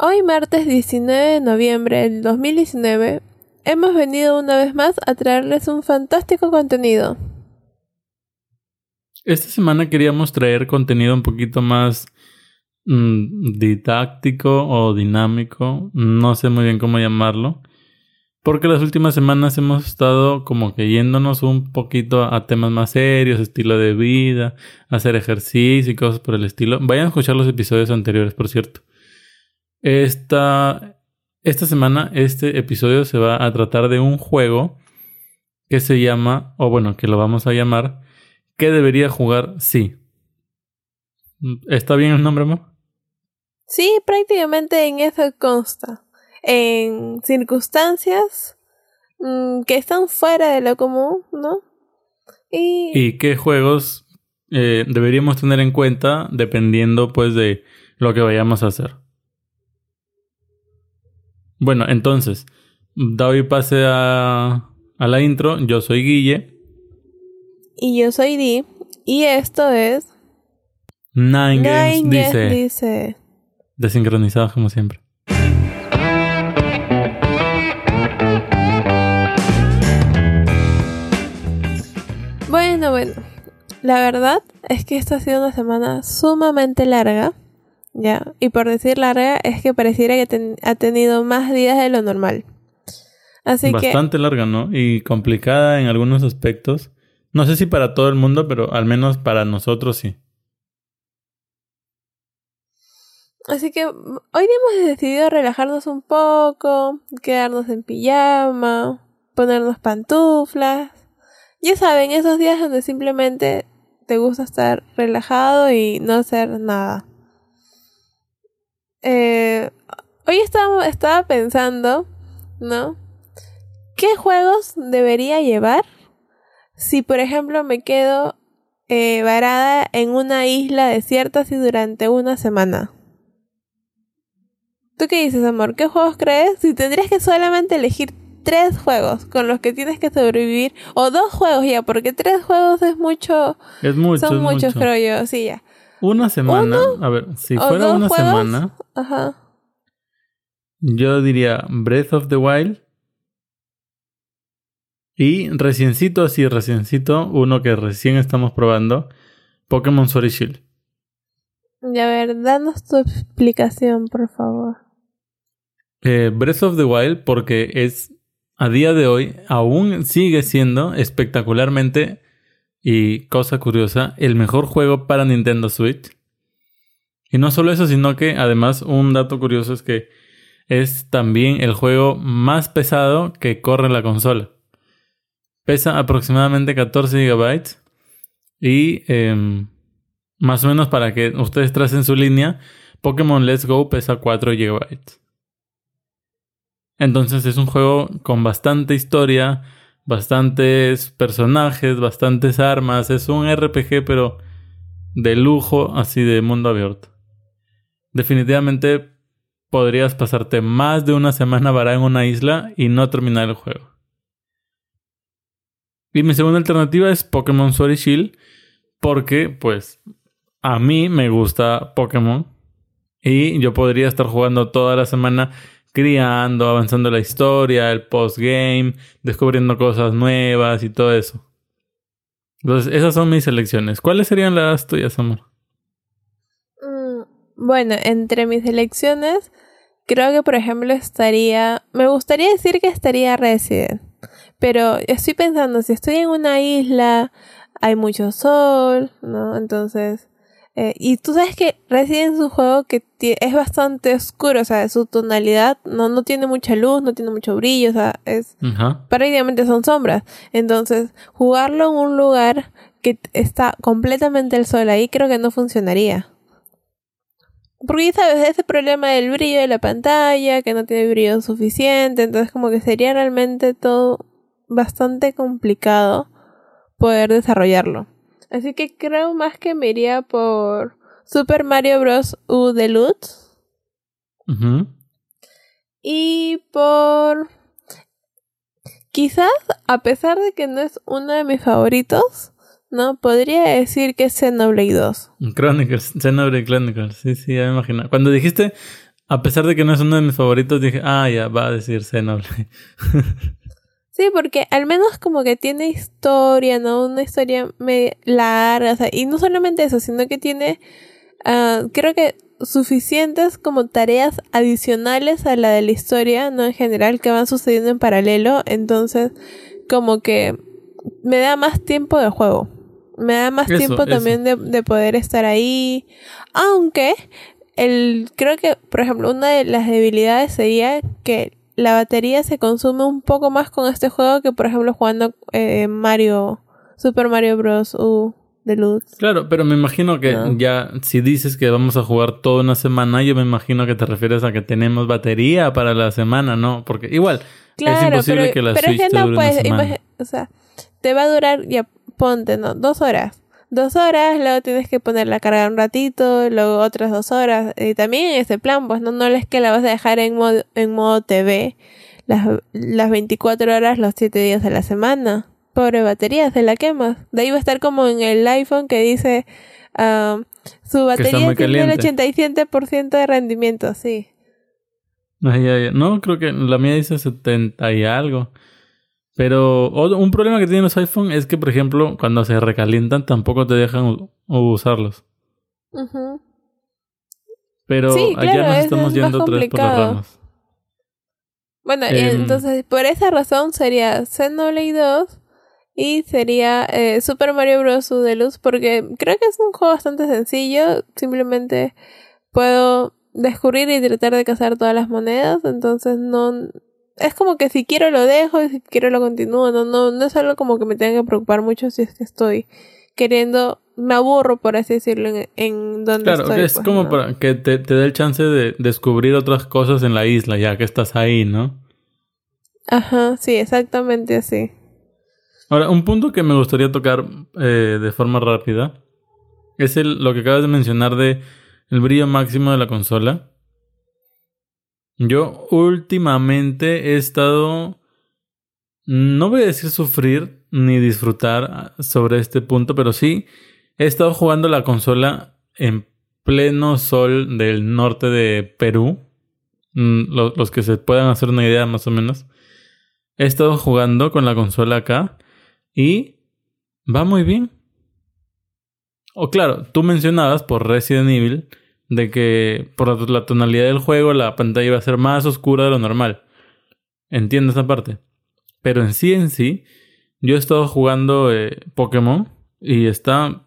Hoy martes 19 de noviembre del 2019 hemos venido una vez más a traerles un fantástico contenido. Esta semana queríamos traer contenido un poquito más mm, didáctico o dinámico, no sé muy bien cómo llamarlo, porque las últimas semanas hemos estado como que yéndonos un poquito a temas más serios, estilo de vida, hacer ejercicio y cosas por el estilo. Vayan a escuchar los episodios anteriores, por cierto. Esta, esta semana, este episodio se va a tratar de un juego que se llama, o bueno, que lo vamos a llamar, ¿Qué debería jugar sí? ¿Está bien el nombre, amor? Sí, prácticamente en eso consta. En circunstancias mm, que están fuera de lo común, ¿no? Y, ¿Y qué juegos eh, deberíamos tener en cuenta dependiendo pues de lo que vayamos a hacer. Bueno, entonces, doy pase a, a la intro. Yo soy Guille. Y yo soy Di. Y esto es. Nine, Games, dice. dice. Desincronizado como siempre. Bueno, bueno. La verdad es que esta ha sido una semana sumamente larga. Ya, y por decir larga es que pareciera que ha tenido más días de lo normal. Así Bastante larga, ¿no? Y complicada en algunos aspectos. No sé si para todo el mundo, pero al menos para nosotros sí. Así que hoy hemos decidido relajarnos un poco, quedarnos en pijama, ponernos pantuflas. Ya saben, esos días donde simplemente te gusta estar relajado y no hacer nada. Eh, hoy estaba, estaba pensando, ¿no? ¿Qué juegos debería llevar si, por ejemplo, me quedo eh, varada en una isla desierta así durante una semana? ¿Tú qué dices, amor? ¿Qué juegos crees? Si tendrías que solamente elegir tres juegos con los que tienes que sobrevivir, o dos juegos ya, porque tres juegos es mucho. Es mucho. Son muchos, creo yo, sí, ya. Una semana. a ver, si fuera una semana. Ajá. Yo diría Breath of the Wild. Y reciencito, así, reciencito, uno que recién estamos probando, Pokémon Sword y Shield. Y a ver, danos tu explicación, por favor. Eh, Breath of the Wild, porque es, a día de hoy, aún sigue siendo espectacularmente y cosa curiosa, el mejor juego para Nintendo Switch. Y no solo eso, sino que además un dato curioso es que es también el juego más pesado que corre la consola. Pesa aproximadamente 14 GB y em, más o menos para que ustedes tracen su línea, Pokémon Let's Go pesa 4 GB. Entonces es un juego con bastante historia, bastantes personajes, bastantes armas. Es un RPG, pero de lujo, así de mundo abierto. Definitivamente podrías pasarte más de una semana varada en una isla y no terminar el juego. Y mi segunda alternativa es Pokémon Sword y Shield, porque, pues, a mí me gusta Pokémon y yo podría estar jugando toda la semana criando, avanzando la historia, el postgame, descubriendo cosas nuevas y todo eso. Entonces, esas son mis elecciones. ¿Cuáles serían las tuyas, amor? Mm, bueno, entre mis elecciones, creo que por ejemplo estaría. Me gustaría decir que estaría Resident. Pero estoy pensando, si estoy en una isla, hay mucho sol, ¿no? Entonces eh, y tú sabes que Resident es un juego que es bastante oscuro, o sea, su tonalidad no, no tiene mucha luz, no tiene mucho brillo, o sea, es prácticamente son sombras. Entonces, jugarlo en un lugar que está completamente el sol ahí creo que no funcionaría. Porque sabes, ese problema del brillo de la pantalla, que no tiene brillo suficiente, entonces como que sería realmente todo bastante complicado poder desarrollarlo. Así que creo más que me iría por Super Mario Bros. U Deluxe. Y por... Quizás, a pesar de que no es uno de mis favoritos, ¿no? Podría decir que es Xenoblade 2. Chronicles, Xenoblade Chronicles, sí, sí, ya me imagino. Cuando dijiste a pesar de que no es uno de mis favoritos, dije, ah, ya, va a decir Xenoblade. Sí, porque al menos como que tiene historia, ¿no? Una historia media larga, o sea, y no solamente eso, sino que tiene, uh, creo que suficientes como tareas adicionales a la de la historia, ¿no? En general, que van sucediendo en paralelo, entonces como que me da más tiempo de juego. Me da más tiempo también de, de poder estar ahí. Aunque el creo que, por ejemplo, una de las debilidades sería que la batería se consume un poco más con este juego que, por ejemplo, jugando eh, Mario, Super Mario Bros. U Deluxe. Claro, pero me imagino que ya, si dices que vamos a jugar toda una semana, yo me imagino que te refieres a que tenemos batería para la semana, ¿no? Porque igual, es imposible que la pero Switch es que no puedes, o sea, te va a durar, ya ponte, ¿no? Dos horas dos horas, luego tienes que ponerla a cargar un ratito, luego otras dos horas. Y también en ese plan, pues no, no es que la vas a dejar en modo, en modo TV las, las 24 horas, los 7 días de la semana. Pobre batería, se la quemas. De ahí va a estar como en el iPhone que dice uh, su batería tiene el 87% de rendimiento, sí. Ay, ay, no, creo que la mía dice 70 y algo. Pero un problema que tienen los iPhone es que, por ejemplo, cuando se recalientan tampoco te dejan usarlos. Pero allá nos estamos yendo otra vez por las ramas. Bueno, em, entonces por esa razón sería Xenoblade 2 y sería eh, Super Mario Bros. U Deluxe porque creo que es un juego bastante sencillo. Simplemente puedo descubrir y tratar de cazar todas las monedas. Entonces no, es como que si quiero lo dejo y si quiero lo continúo. No, no, no es algo como que me tenga que preocupar mucho si es que estoy queriendo, me aburro por así decirlo en, en donde estoy. Claro, es pues, como para que te, te dé el chance de descubrir otras cosas en la isla ya que estás ahí, ¿no? Ajá, sí, exactamente así. Ahora, un punto que me gustaría tocar eh, de forma rápida es el, lo que acabas de mencionar de el brillo máximo de la consola. Yo últimamente he estado, no voy a decir sufrir ni disfrutar sobre este punto, pero sí he estado jugando la consola en pleno sol del norte de Perú. Mm, los, que se puedan hacer una idea más o menos. He estado jugando con la consola acá y va muy bien. O claro, tú mencionabas por Resident Evil de que por la tonalidad del juego la pantalla iba a ser más oscura de lo normal. Entiendo esa parte. Pero en sí, en sí, yo he estado jugando eh, Pokémon y está...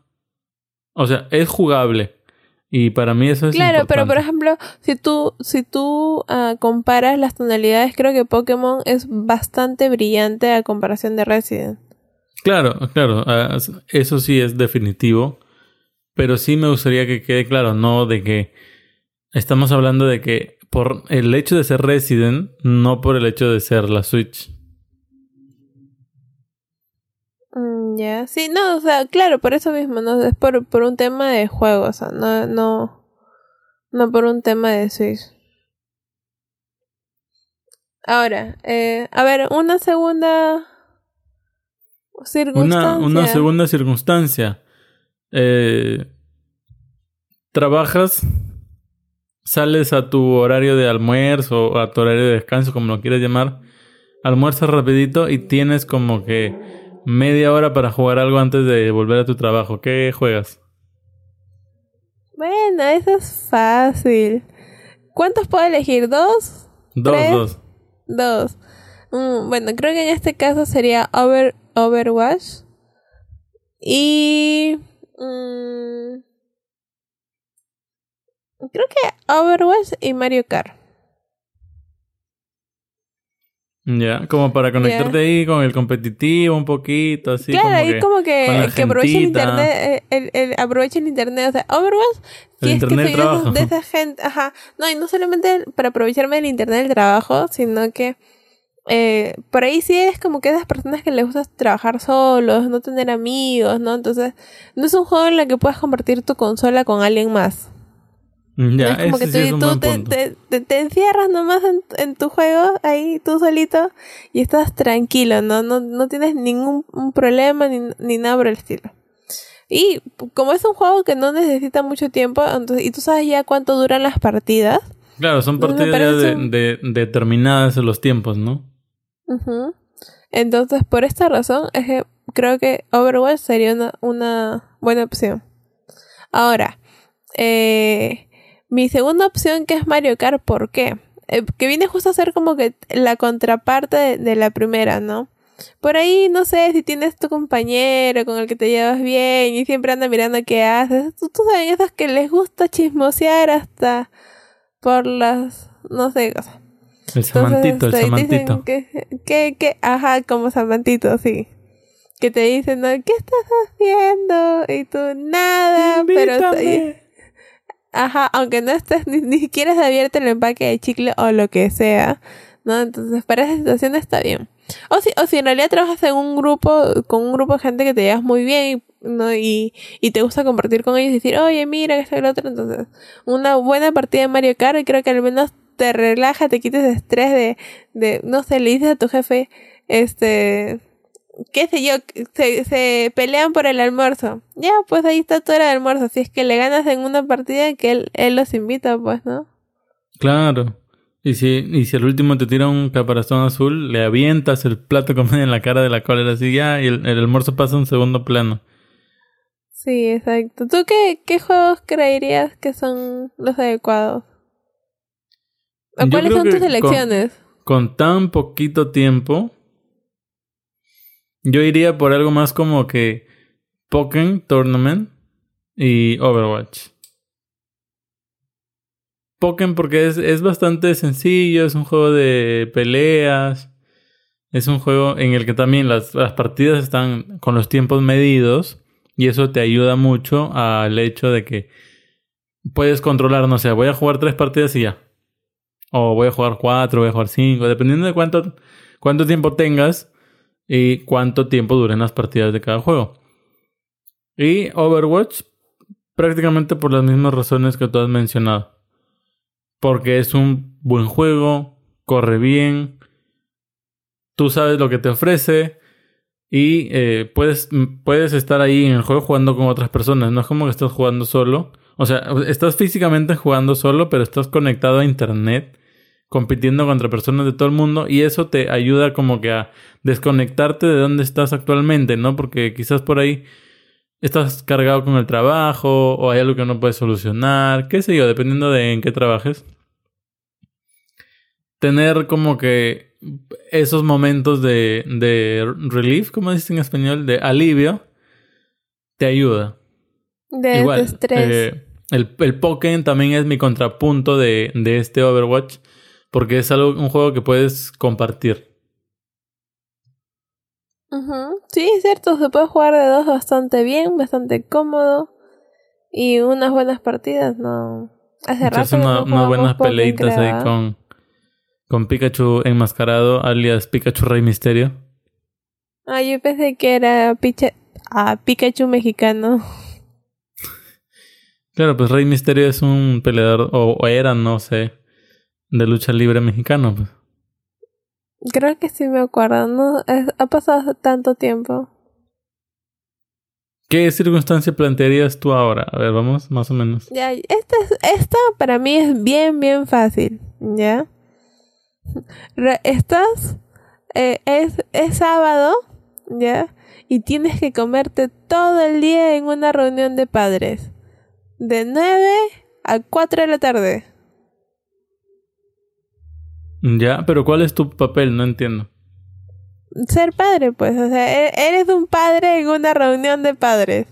O sea, es jugable. Y para mí eso es Claro, pero por ejemplo, si tú, si tú uh, comparas las tonalidades, creo que Pokémon es bastante brillante a comparación de Resident. Claro, claro, uh, eso sí es definitivo. Pero sí me gustaría que quede claro, no de que estamos hablando de que por el hecho de ser Resident, no por el hecho de ser la Switch. Mm, ya, sí, no, o sea, claro, por eso mismo, no es por, por un tema de juego, o sea, no, no, no por un tema de Switch. Ahora, eh, a ver, una segunda circunstancia. Una, una segunda circunstancia eh, trabajas, sales a tu horario de almuerzo o a tu horario de descanso, como lo quieras llamar, almuerzas rapidito y tienes como que media hora para jugar algo antes de volver a tu trabajo. ¿Qué juegas? Bueno, eso es fácil. ¿Cuántos puedo elegir? ¿Dos? Dos, dos. Dos. Mm, bueno, creo que en este caso sería Over, Overwatch. Y Mm. creo que Overwatch y Mario Kart. Ya, como para conectarte ahí con el competitivo un poquito, así. Claro, ahí como que, que aprovechen el internet, el, el, aprovechen el internet, o sea, Overwatch, el internet que soy de esa gente, ajá, no, y no solamente para aprovecharme del internet del trabajo, sino que eh, por ahí sí es como que esas personas que les gusta trabajar solos, no tener amigos, ¿no? Entonces, no es un juego en el que puedas compartir tu consola con alguien más. Mm, ya, es como que tú, te, te, encierras nomás en, tu juego, ahí tú solito, y estás tranquilo, ¿no? No, no tienes ningún problema ni, ni nada por el estilo. Y como es un juego que no necesita mucho tiempo, entonces, y tú sabes ya cuánto duran las partidas, Claro, son partidas de, un- de- determinadas en los tiempos, ¿no? Ujú. Entonces, por esta razón, es que creo que Overwatch sería una, buena opción. Ahora, eh, mi segunda opción que es Mario Kart, ¿por qué? Eh, que viene justo a ser como que la contraparte de, la primera, ¿no? Por ahí, no sé, si tienes tu compañero con el que te llevas bien y siempre anda mirando qué haces. Tú, tú sabes, esos que les gusta chismosear hasta por las, no sé, cosas. El samantito, el samantito. que, que, que, ajá, como samantito, sí. Que te dicen, ¿no? ¿qué estás haciendo? Y tú, nada, pero... Ajá, aunque no estés, ni, ni siquiera has abierto el empaque de chicle o lo que sea, ¿no? Entonces, para esa situación está bien. O si, o si en realidad trabajas en un grupo, con un grupo de gente que te llevas muy bien, ¿no? Y, y te gusta compartir con ellos y decir, oye, mira, que está el otro. Entonces, una buena partida de Mario Kart, y creo que al menos te relaja, te quites estrés de, de, no sé, le dices a tu jefe, este, qué sé yo, se, se pelean por el almuerzo. Ya, pues ahí está tu hora de almuerzo. Si es que le ganas en una partida, que él, él los invita, pues, ¿no? Claro. Y si, y si al último te tira un caparazón azul, le avientas el plato comida en la cara de la cólera así ya y el, el almuerzo pasa a un segundo plano. Sí, exacto. ¿Tú qué, qué juegos creerías que son los adecuados? ¿O Yo cuáles son tus con- elecciones? Con tan poquito tiempo, yo iría por algo más como que Pokémon Tournament y Overwatch. Pokémon porque es, es bastante sencillo, es un juego de peleas, es un juego en el que también las, las partidas están con los tiempos medidos y eso te ayuda mucho al hecho de que puedes controlar, no sé, voy a jugar tres partidas y ya. O voy a jugar cuatro, voy a jugar cinco, dependiendo de cuánto, cuánto tiempo tengas y cuánto tiempo duren las partidas de cada juego. Y Overwatch, prácticamente por las mismas razones que tú has mencionado. Porque es un buen juego, corre bien, tú sabes lo que te ofrece y eh, puedes, puedes estar ahí en el juego jugando con otras personas. No es como que estás jugando solo. O sea, estás físicamente jugando solo, pero estás conectado a internet, compitiendo contra personas de todo el mundo y eso te ayuda como que a desconectarte de donde estás actualmente, ¿no? Porque quizás por ahí estás cargado con el trabajo o hay algo que no puedes solucionar, qué sé yo, dependiendo de en qué trabajes. Tener como que esos momentos de, de relief, como dicen en español, de alivio, te ayuda. De, Igual, estrés. eh, el, el Pokémon también es mi contrapunto de, de este Overwatch, porque es algo, un juego que puedes compartir. Ujú. Sí, es cierto, se puede jugar de dos bastante bien, bastante cómodo. Y unas buenas partidas, no. Hace rato una- unas buenas peleitas ahí ¿ah? con, con Pikachu enmascarado, alias Pikachu Rey Misterio. Ah, yo pensé que era Picha... ah, Pikachu mexicano. Claro, pues Rey Misterio es un peleador, o, o era, no sé, de lucha libre mexicano. Pues. Creo que sí me acuerdo, ¿no? Es- ha pasado tanto tiempo. ¿Qué circunstancia plantearías tú ahora? A ver, vamos, más o menos. Ya, esta, es- esta para mí es bien, bien fácil, ¿ya? Re- estás, eh, es, es sábado, ¿ya? Y tienes que comerte todo el día en una reunión de padres. De 9 a 4 de la tarde. Ya, pero ¿cuál es tu papel? No entiendo. Ser padre, pues, o sea, e- eres un padre en una reunión de padres.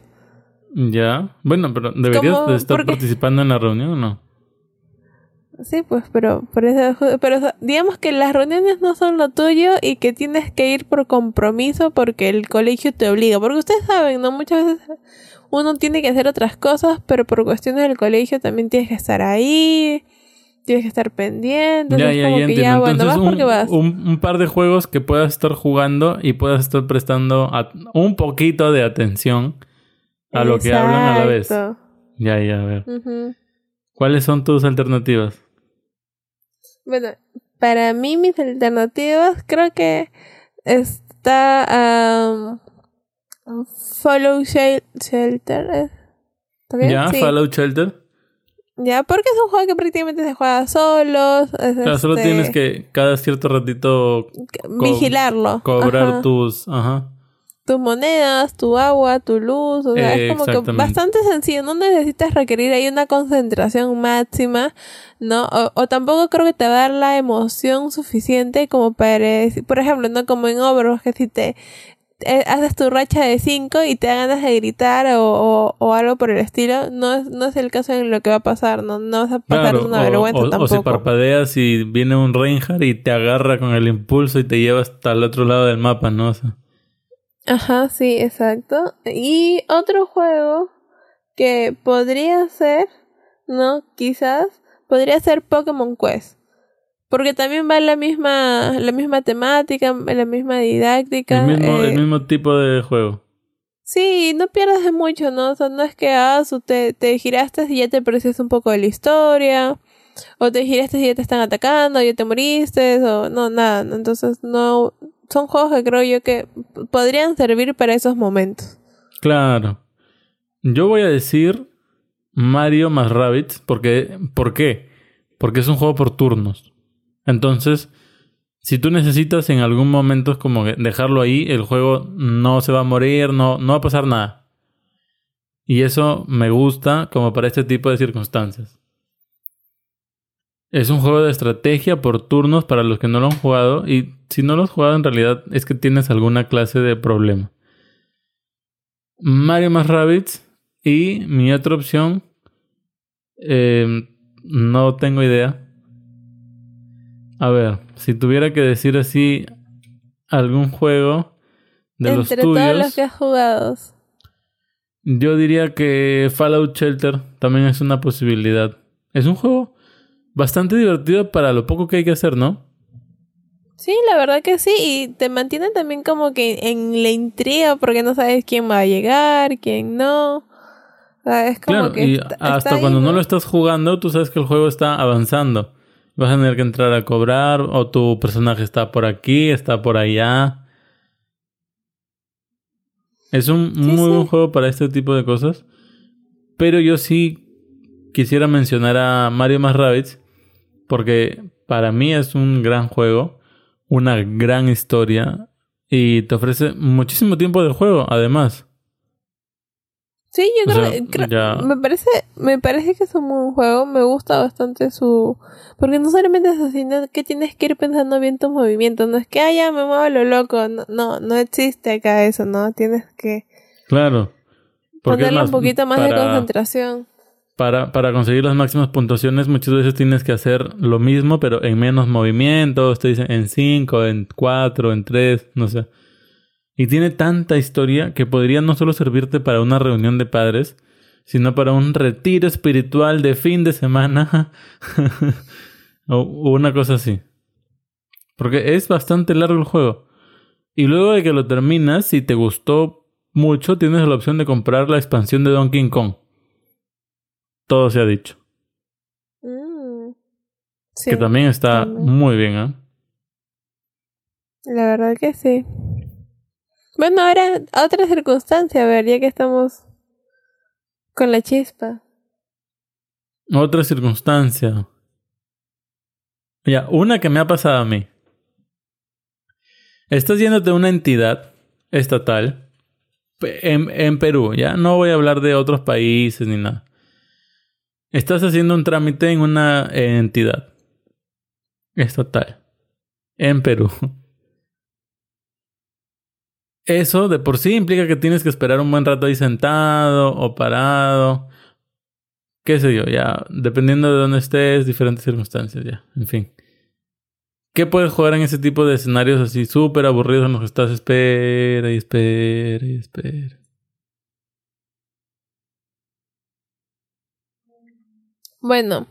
Ya, bueno, pero deberías ¿Cómo? de estar participando en la reunión o no? Sí, pues, pero, por eso, pero digamos que las reuniones no son lo tuyo y que tienes que ir por compromiso porque el colegio te obliga. Porque ustedes saben, ¿no? Muchas veces uno tiene que hacer otras cosas, pero por cuestiones del colegio también tienes que estar ahí, tienes que estar pendiente. Ya, ya, como ya que ya, Entonces, vas un, porque vas. un- un par de juegos que puedas estar jugando y puedas estar prestando a- un poquito de atención a lo que hablan a la vez. Ya, ya, a ver. ¿Cuáles son tus alternativas? Bueno, para mí mis alternativas creo que está am, Follow Shel- Shelter. ¿eh? ¿Ya? Sí. Fallout Shelter. Ya, porque es un juego que prácticamente se juega solo. Claro, solo este, tienes que cada cierto ratito vigilarlo. cobrar Ajá. tus... Ajá. tus monedas, tu agua, tu luz, o sea, es como que bastante sencillo, no necesitas requerir ahí una concentración máxima, ¿no? O, o tampoco creo que te va a dar la emoción suficiente como para, por ejemplo, no como en Overwatch, que si te haces tu racha de 5 y te da ganas de gritar o, o, o algo por el estilo, no es, no es el caso en lo que va a pasar, no, no vas a pasar Claro, una o- vergüenza o, o tampoco. si parpadeas y viene un Reinhardt y te agarra con el impulso y te lleva hasta el otro lado del mapa, ¿no? Sea, Ajá, sí, exacto. Y otro juego que podría ser, ¿no? Quizás, podría ser Pokémon Quest. Porque también va la misma, la misma temática, la misma didáctica. el, mismo, eh, el mismo tipo de juego. Sí, no pierdes de mucho, ¿no? O sea, no es que ah, te, te giraste y ya te perdiste un poco de la historia. O te giraste y ya te están atacando, ya te moriste, o no, nada. Entonces, no. Son juegos que creo yo que podrían servir para esos momentos. Claro. Yo voy a decir Mario más Rabbids porque ¿por qué? Porque es un juego por turnos. Entonces, si tú necesitas en algún momento como dejarlo ahí, el juego no se va a morir, no, no va a pasar nada. Y eso me gusta como para este tipo de circunstancias. Es un juego de estrategia por turnos para los que no lo han jugado y si no lo has jugado en realidad es que tienes alguna clase de problema. Mario más Rabbids y mi otra opción eh, no tengo idea. A ver, si tuviera que decir así algún juego de los Entre todos los tuyos, que has jugado. yo diría que Fallout Shelter también es una posibilidad. Es un juego bastante divertido para lo poco que hay que hacer, ¿no? Sí, la verdad que sí. Y te mantiene también como que en la intriga porque no sabes quién va a llegar, quién no. O sea, es como Claro, que y está- hasta está ahí, cuando no lo estás jugando, tú sabes que el juego está avanzando. Vas a tener que entrar a cobrar, o tu personaje está por aquí, está por allá. Es un Sí, muy sí. buen juego para este tipo de cosas. Pero yo sí quisiera mencionar a Mario más Rabbids, porque para mí es un gran juego, una gran historia, y te ofrece muchísimo tiempo de juego, además. Sí, yo O creo, sea, creo- ya- me parece, me parece que es un buen juego, me gusta bastante su, porque no solamente es así, no que tienes que ir pensando bien tus movimientos, no es que ah, ya me muevo lo loco, no, no, no existe acá eso, no, tienes que Claro. Porque ponerle más, un poquito más de concentración. Para, para conseguir las máximas puntuaciones muchas veces tienes que hacer lo mismo, pero en menos movimientos. Te dicen en 5, en 4, en 3, no sé. Y tiene tanta historia que podría no solo servirte para una reunión de padres, sino para un retiro espiritual de fin de semana. o, o una cosa así. Porque es bastante largo el juego. Y luego de que lo terminas, si te gustó mucho, tienes la opción de comprar la expansión de Donkey Kong. Todo se ha dicho. Mm. Sí, que también está también. muy bien, ¿eh? la verdad que sí. Bueno, ahora otra circunstancia, a ver, ya que estamos con la chispa. Otra circunstancia. Ya, una que me ha pasado a mí. Estás yéndote a una entidad estatal en, en Perú, ya no voy a hablar de otros países ni nada. Estás haciendo un trámite en una entidad estatal en Perú. Eso de por sí implica que tienes que esperar un buen rato ahí sentado o parado. Qué sé yo, ya, dependiendo de dónde estés, diferentes circunstancias, ya, en fin. ¿Qué puedes jugar en ese tipo de escenarios así súper aburridos en los que estás espera y espera y espera? Bueno,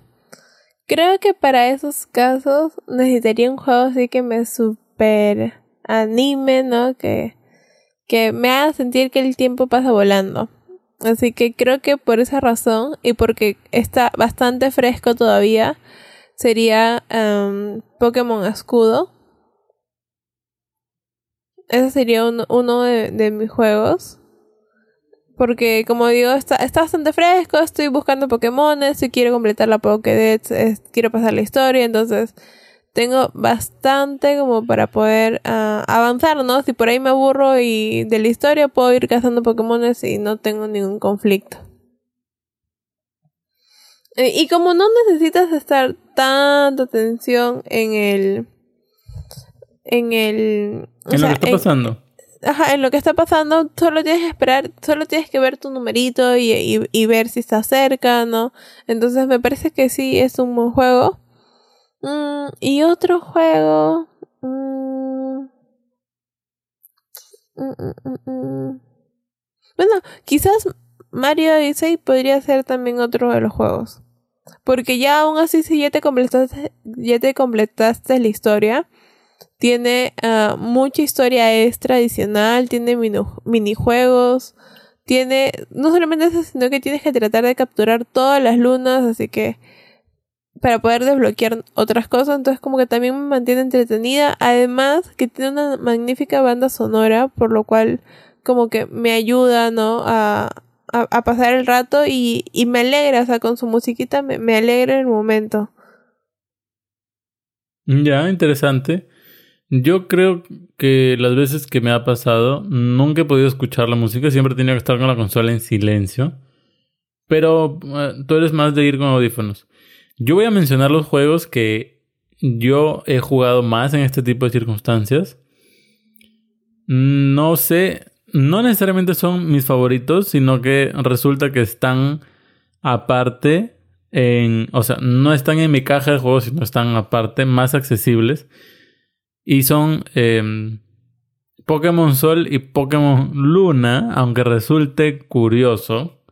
creo que para esos casos necesitaría un juego así que me super anime, ¿no? Que, que me haga sentir que el tiempo pasa volando. Así que creo que por esa razón y porque está bastante fresco todavía, sería em, Pokémon Escudo. Ese sería un- uno de, mis juegos. Porque como digo, está, bastante fresco, estoy buscando Pokémones, si quiero completar la Pokédex, quiero pasar la historia, entonces tengo bastante como para poder ah, avanzar, ¿no? Si por ahí me aburro y de la historia puedo ir cazando Pokémones y no tengo ningún conflicto. Y como no necesitas estar tanta atención en el... En el... En lo que está pasando ajá, en lo que está pasando, solo tienes que esperar, solo tienes que ver tu numerito y, y, ver si está cerca, ¿no? Entonces me parece que sí es un buen juego. Mm, y otro juego. Mm, mm, bueno, quizás Mario Odyssey podría ser también otro de los juegos. Porque ya aún así, si ya te completaste, ya te completaste la historia, tiene ah, mucha historia extra adicional, tiene minijuegos, tiene no solamente eso, sino que tienes que tratar de capturar todas las lunas, así que para poder desbloquear otras cosas, entonces como que también me mantiene entretenida, además que tiene una magnífica banda sonora, por lo cual como que me ayuda, ¿no? A, a, pasar el rato y, y, me alegra, o sea, con su musiquita me, me alegra el momento. Ya, interesante. Yo creo que las veces que me ha pasado, nunca he podido escuchar la música, siempre he tenido que estar con la consola en silencio. Pero eh, tú eres más de ir con audífonos. Yo voy a mencionar los juegos que yo he jugado más en este tipo de circunstancias. No sé, no necesariamente son mis favoritos, sino que resulta que están aparte en, o sea, no están en mi caja de juegos, sino están aparte, más accesibles. Y son em, Pokémon Sol y Pokémon Luna, aunque resulte curioso.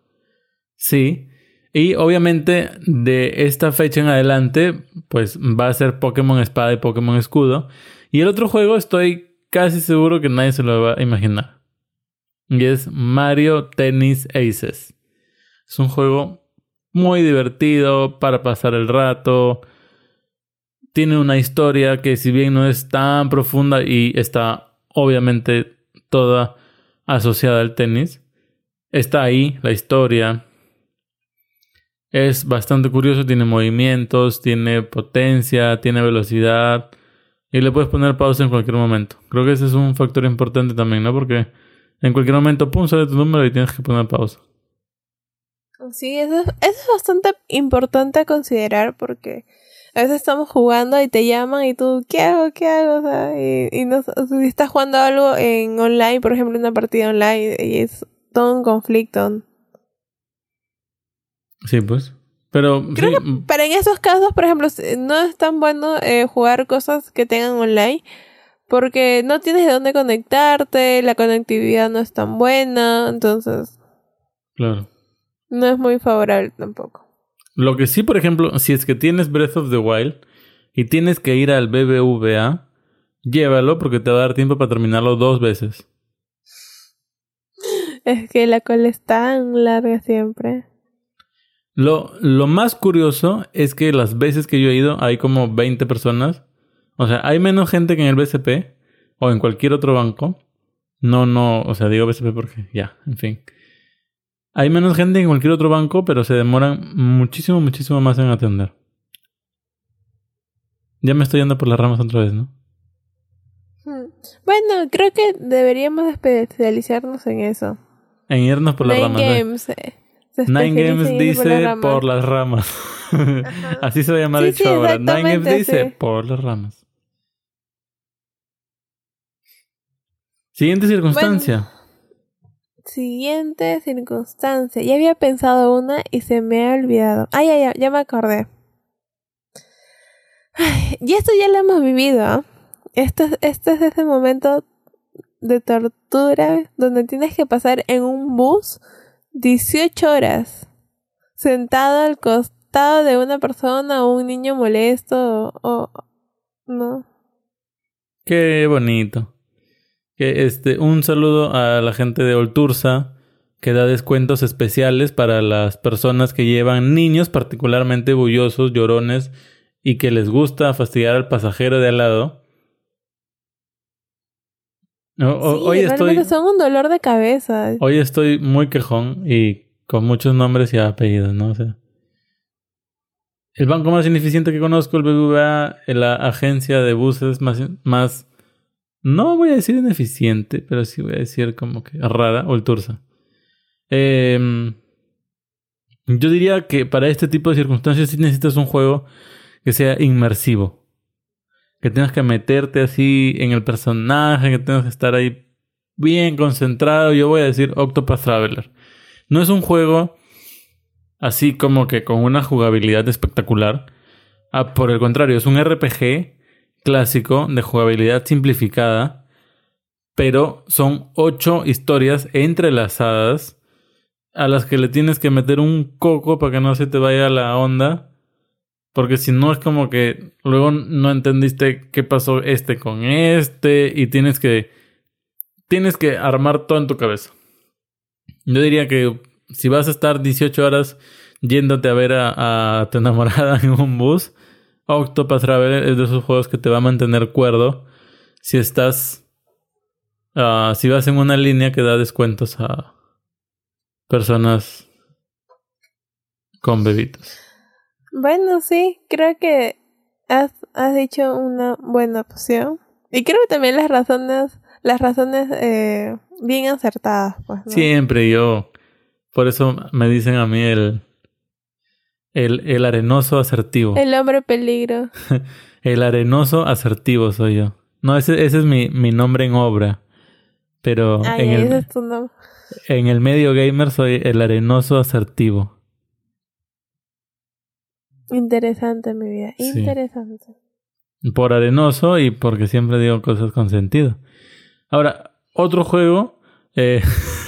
Sí. Y obviamente de esta fecha en adelante, pues va a ser Pokémon Espada y Pokémon Escudo. Y el otro juego estoy casi seguro que nadie se lo va a imaginar. Y es Mario Tennis Aces. Es un juego muy divertido para pasar el rato tiene una historia que si bien no es tan profunda y está obviamente toda asociada al tenis, está ahí la historia. Es bastante curioso, tiene movimientos, tiene potencia, tiene velocidad y le puedes poner pausa en cualquier momento. Creo que ese es un factor importante también, ¿no? Porque en cualquier momento, pum, sale tu número y tienes que poner pausa. Sí, eso, eso es bastante importante a considerar porque a veces estamos jugando y te llaman y tú, ¿qué hago? ¿Qué hago? O sea, y, y no, si estás jugando algo en online, por ejemplo, una partida online, y es todo un conflicto. Sí, pues. Pero, Creo que pero en esos casos, por ejemplo, no es tan bueno eh, jugar cosas que tengan online porque no tienes de dónde conectarte, la conectividad no es tan buena, entonces. Claro. No es muy favorable tampoco. Lo que sí, por ejemplo, si es que tienes Breath of the Wild y tienes que ir al BBVA, llévalo porque te va a dar tiempo para terminarlo dos veces. Es que la cola es tan larga siempre. Lo, lo más curioso es que las veces que yo he ido hay como 20 personas. O sea, hay menos gente que en el BCP o en cualquier otro banco. No, no, o sea, digo BCP porque ya, en fin. Hay menos gente que en cualquier otro banco, pero se demoran muchísimo, muchísimo más en atender. Ya me estoy yendo por las ramas otra vez, ¿no? Hmm. Bueno, creo que deberíamos especializarnos en eso. En irnos por las ramas. Games, eh, Nine Games dice por las ramas. así se va a llamar el show ahora. Nine Games dice por las ramas. Siguiente circunstancia. Siguiente circunstancia. Ya había pensado una y se me ha olvidado. Ay, ya, ya, ya me acordé. y esto ya lo hemos vivido. Esto, este es ese momento de tortura donde tienes que pasar en un bus 18 horas sentado al costado de una persona o un niño molesto o no. Qué bonito. Que este, un saludo a la gente de Oltursa que da descuentos especiales para las personas que llevan niños particularmente bullosos, llorones y que les gusta fastidiar al pasajero de al lado. Hoy estoy. Son un dolor de cabeza. Hoy estoy muy quejón y con muchos nombres y apellidos, ¿no? O sea, el banco más ineficiente que conozco, el BBVA, la agencia de buses más, más. No voy a decir ineficiente, pero sí voy a decir como que rara, o el Tursa. Eh, yo diría que para este tipo de circunstancias sí necesitas un juego que sea inmersivo. Que tengas que meterte así en el personaje, que tengas que estar ahí bien concentrado. Yo voy a decir Octopath Traveler. No es un juego así como que con una jugabilidad espectacular. Ah, por el contrario, es un RPG clásico de jugabilidad simplificada. Pero son ocho historias entrelazadas a las que le tienes que meter un coco para que no se te vaya la onda. Porque si no es como que luego no entendiste qué pasó este con este y tienes que tienes que armar todo en tu cabeza. Yo diría que si vas a estar 18 horas yéndote a ver a, tu enamorada en un bus, Octopath Traveler es de esos juegos que te va a mantener cuerdo si estás ah, si vas en una línea que da descuentos a personas con bebitos. Bueno, sí, creo que has, has dicho una buena opción. Y creo que también las razones, las razones eh, bien acertadas. Pues, Siempre yo, por eso me dicen a mí el, el, el arenoso asertivo. El hombre peligro. el arenoso asertivo soy yo. No, ese, ese es mi, mi nombre en obra. Pero en el, es tu nombre. En el medio gamer soy el arenoso asertivo. Interesante, mi vida. Interesante. Por arenoso y porque siempre digo cosas con sentido. Ahora, otro juego eh,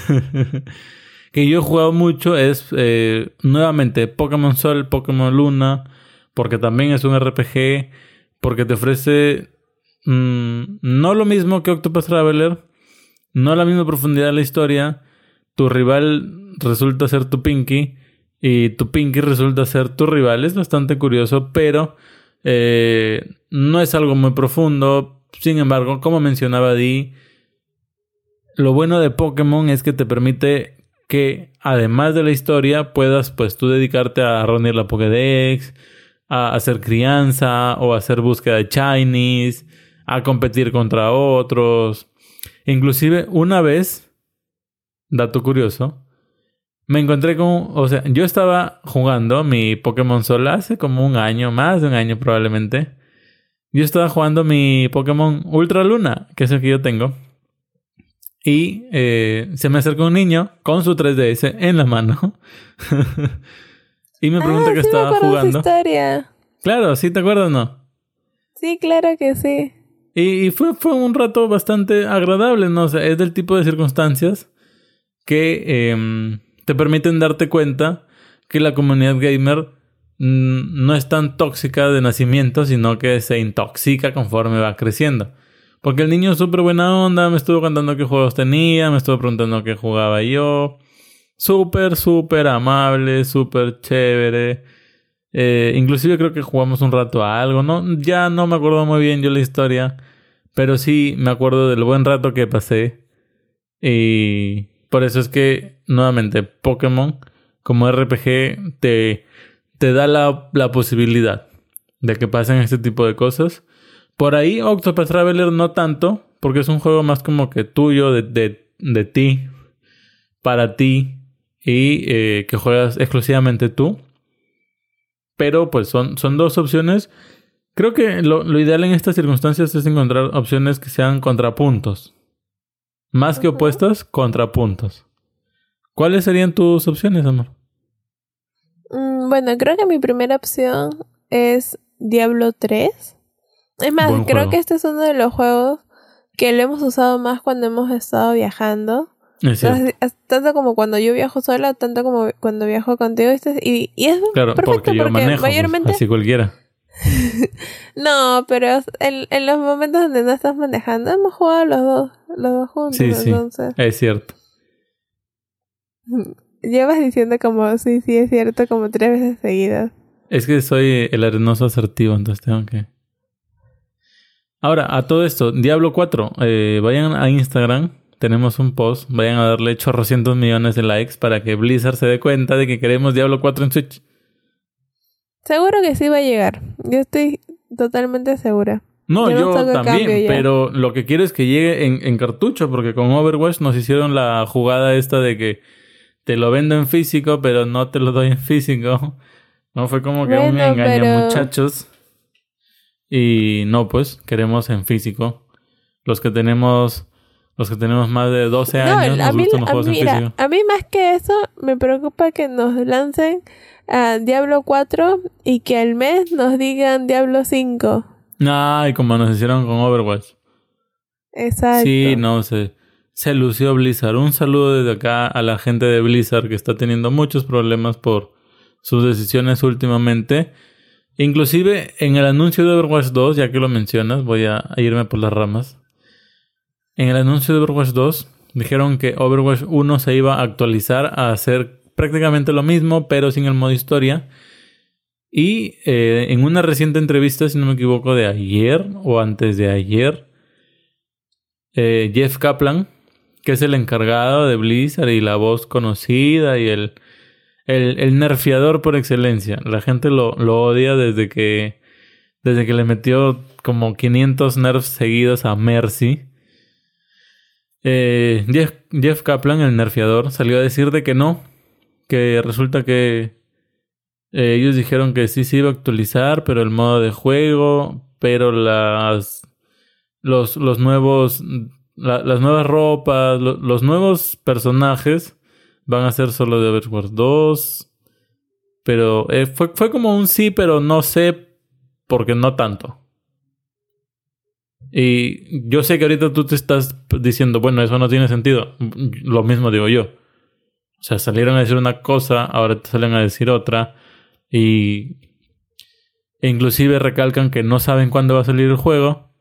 que yo he jugado mucho es eh, nuevamente Pokémon Sol, Pokémon Luna, porque también es un RPG, porque te ofrece mm, no lo mismo que Octopus Traveler, no la misma profundidad de la historia, tu rival resulta ser tu Pinky y tu Pinky resulta ser tu rival. Es bastante curioso, pero eh, no es algo muy profundo. Sin embargo, como mencionaba Di, lo bueno de Pokémon es que te permite que además de la historia puedas pues tú dedicarte a reunir la Pokédex, a hacer crianza o a hacer búsqueda de Chinese, a competir contra otros. Inclusive una vez dato curioso, me encontré con, o sea, yo estaba jugando mi Pokémon Sol hace como un año, más de un año probablemente. Yo estaba jugando mi Pokémon Ultra Luna, que es el que yo tengo. Y eh, se me acercó un niño con su 3DS en la mano. y me pregunta ah, qué estaba jugando. historia. Claro, ¿sí te acuerdas o no? Sí, claro que sí. Y, fue, fue un rato bastante agradable, ¿no? O sea, es del tipo de circunstancias que em, te permiten darte cuenta que la comunidad gamer mm, no es tan tóxica de nacimiento, sino que se intoxica conforme va creciendo. Porque el niño es súper buena onda, me estuvo contando qué juegos tenía, me estuvo preguntando qué jugaba yo. Súper, súper amable, súper chévere. Eh, inclusive creo que jugamos un rato a algo, ¿no? Ya no me acuerdo muy bien yo la historia, pero sí me acuerdo del buen rato que pasé. Y por eso es que, nuevamente, Pokémon como RPG te, te da la, la posibilidad de que pasen este tipo de cosas. Por ahí Octopath Traveler no tanto, porque es un juego más como que tuyo, de, de, de ti, para ti, y eh, que juegas exclusivamente tú. Pero pues son, son dos opciones. Creo que lo, lo ideal en estas circunstancias es encontrar opciones que sean contrapuntos. Más que opuestos, contrapuntos. ¿Cuáles serían tus opciones, amor? Mm, bueno, creo que mi primera opción es Diablo 3. Es más, creo que este es uno de los juegos que lo hemos usado más cuando hemos estado viajando. tanto como cuando yo viajo sola, tanto como cuando viajo contigo. Y, y es claro, perfecto porque, yo manejo, pues, mayormente... así cualquiera. No, pero en, los momentos donde no estás manejando, hemos jugado los dos, los dos juntos. Sí, sí, es cierto. Llevas diciendo como, sí, sí, es cierto, como tres veces seguidas. Es que soy el arenoso asertivo, entonces tengo que... Ahora, a todo esto, Diablo 4, eh, vayan a Instagram, tenemos un post, vayan a darle chorrocientos millones de likes para que Blizzard se dé cuenta de que queremos Diablo 4 en Switch. Seguro que sí va a llegar. Yo estoy totalmente segura. No, yo, también, pero lo que quiero es que llegue en, en, cartucho, porque con Overwatch nos hicieron la jugada esta de que te lo vendo en físico, pero no te lo doy en físico. No fue como que un engaño, muchachos. Y no, pues, queremos en físico. Los que tenemos los que tenemos más de 12 años nos gustan los juegos en físico. A mí más que eso, me preocupa que nos lancen a Diablo 4 y que al mes nos digan Diablo 5. Ay, como nos hicieron con Overwatch. Exacto. Sí, no sé. Se lució Blizzard. Un saludo desde acá a la gente de Blizzard que está teniendo muchos problemas por sus decisiones últimamente. Inclusive en el anuncio de Overwatch 2, ya que lo mencionas, voy a irme por las ramas. En el anuncio de Overwatch 2 dijeron que Overwatch 1 se iba a actualizar a hacer prácticamente lo mismo, pero sin el modo historia. Y eh, en una reciente entrevista, si no me equivoco, de ayer o antes de ayer, eh, Jeff Kaplan, que es el encargado de Blizzard y la voz conocida y el el, nerfeador por excelencia. La gente lo, lo odia desde que, desde que le metió como 500 nerfs seguidos a Mercy. Eh, Jeff, Kaplan, el nerfeador, salió a decir de que no, que resulta que eh, ellos dijeron que sí se iba a actualizar, pero el modo de juego, pero las los, los nuevos las nuevas ropas, los nuevos personajes van a ser solo de Overwatch 2. Pero eh, fue, fue como un sí, pero no sé, porque no tanto. Y yo sé que ahorita tú te estás diciendo, bueno, eso no tiene sentido. Lo mismo digo yo. O sea, salieron a decir una cosa, ahora te salen a decir otra. Y e inclusive recalcan que no saben cuándo va a salir el juego.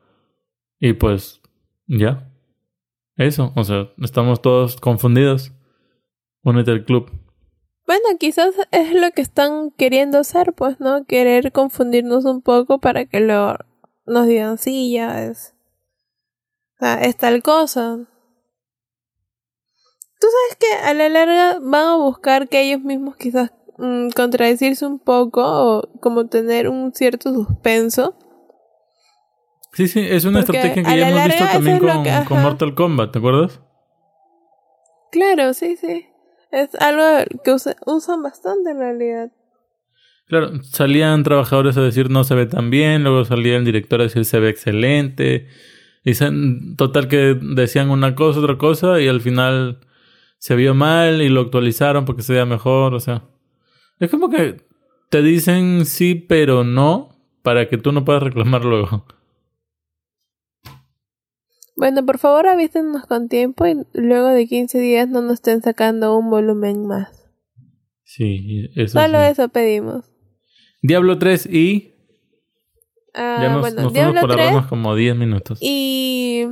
Y pues, ya. Eso, o sea, estamos todos confundidos. Únete al club. Bueno, quizás es lo que están queriendo hacer, pues, ¿no? Querer confundirnos un poco para que lo nos ya es. O sea, es tal cosa. Tú sabes que a la larga van a buscar que ellos mismos quizás mm, contradecirse un poco o como tener un cierto suspenso. Sí, sí, es una estrategia que ya hemos visto también con, con Mortal Kombat, ¿te acuerdas? Claro, sí, sí. Es algo que usan bastante en realidad. Claro, salían trabajadores a decir no se ve tan bien, luego salía el director a decir se ve excelente. Y total que decían una cosa, otra cosa, y al final se vio mal y lo actualizaron porque se veía mejor, o sea. Es como que te dicen sí, pero no, para que tú no puedas reclamar luego. Bueno, por favor avísenos con tiempo y luego de 15 días no nos estén sacando un volumen más. Sí, eso Solo eso pedimos. Diablo 3 y... Ah, ya nos, bueno, Diablo por 3 como 10 minutos. Y...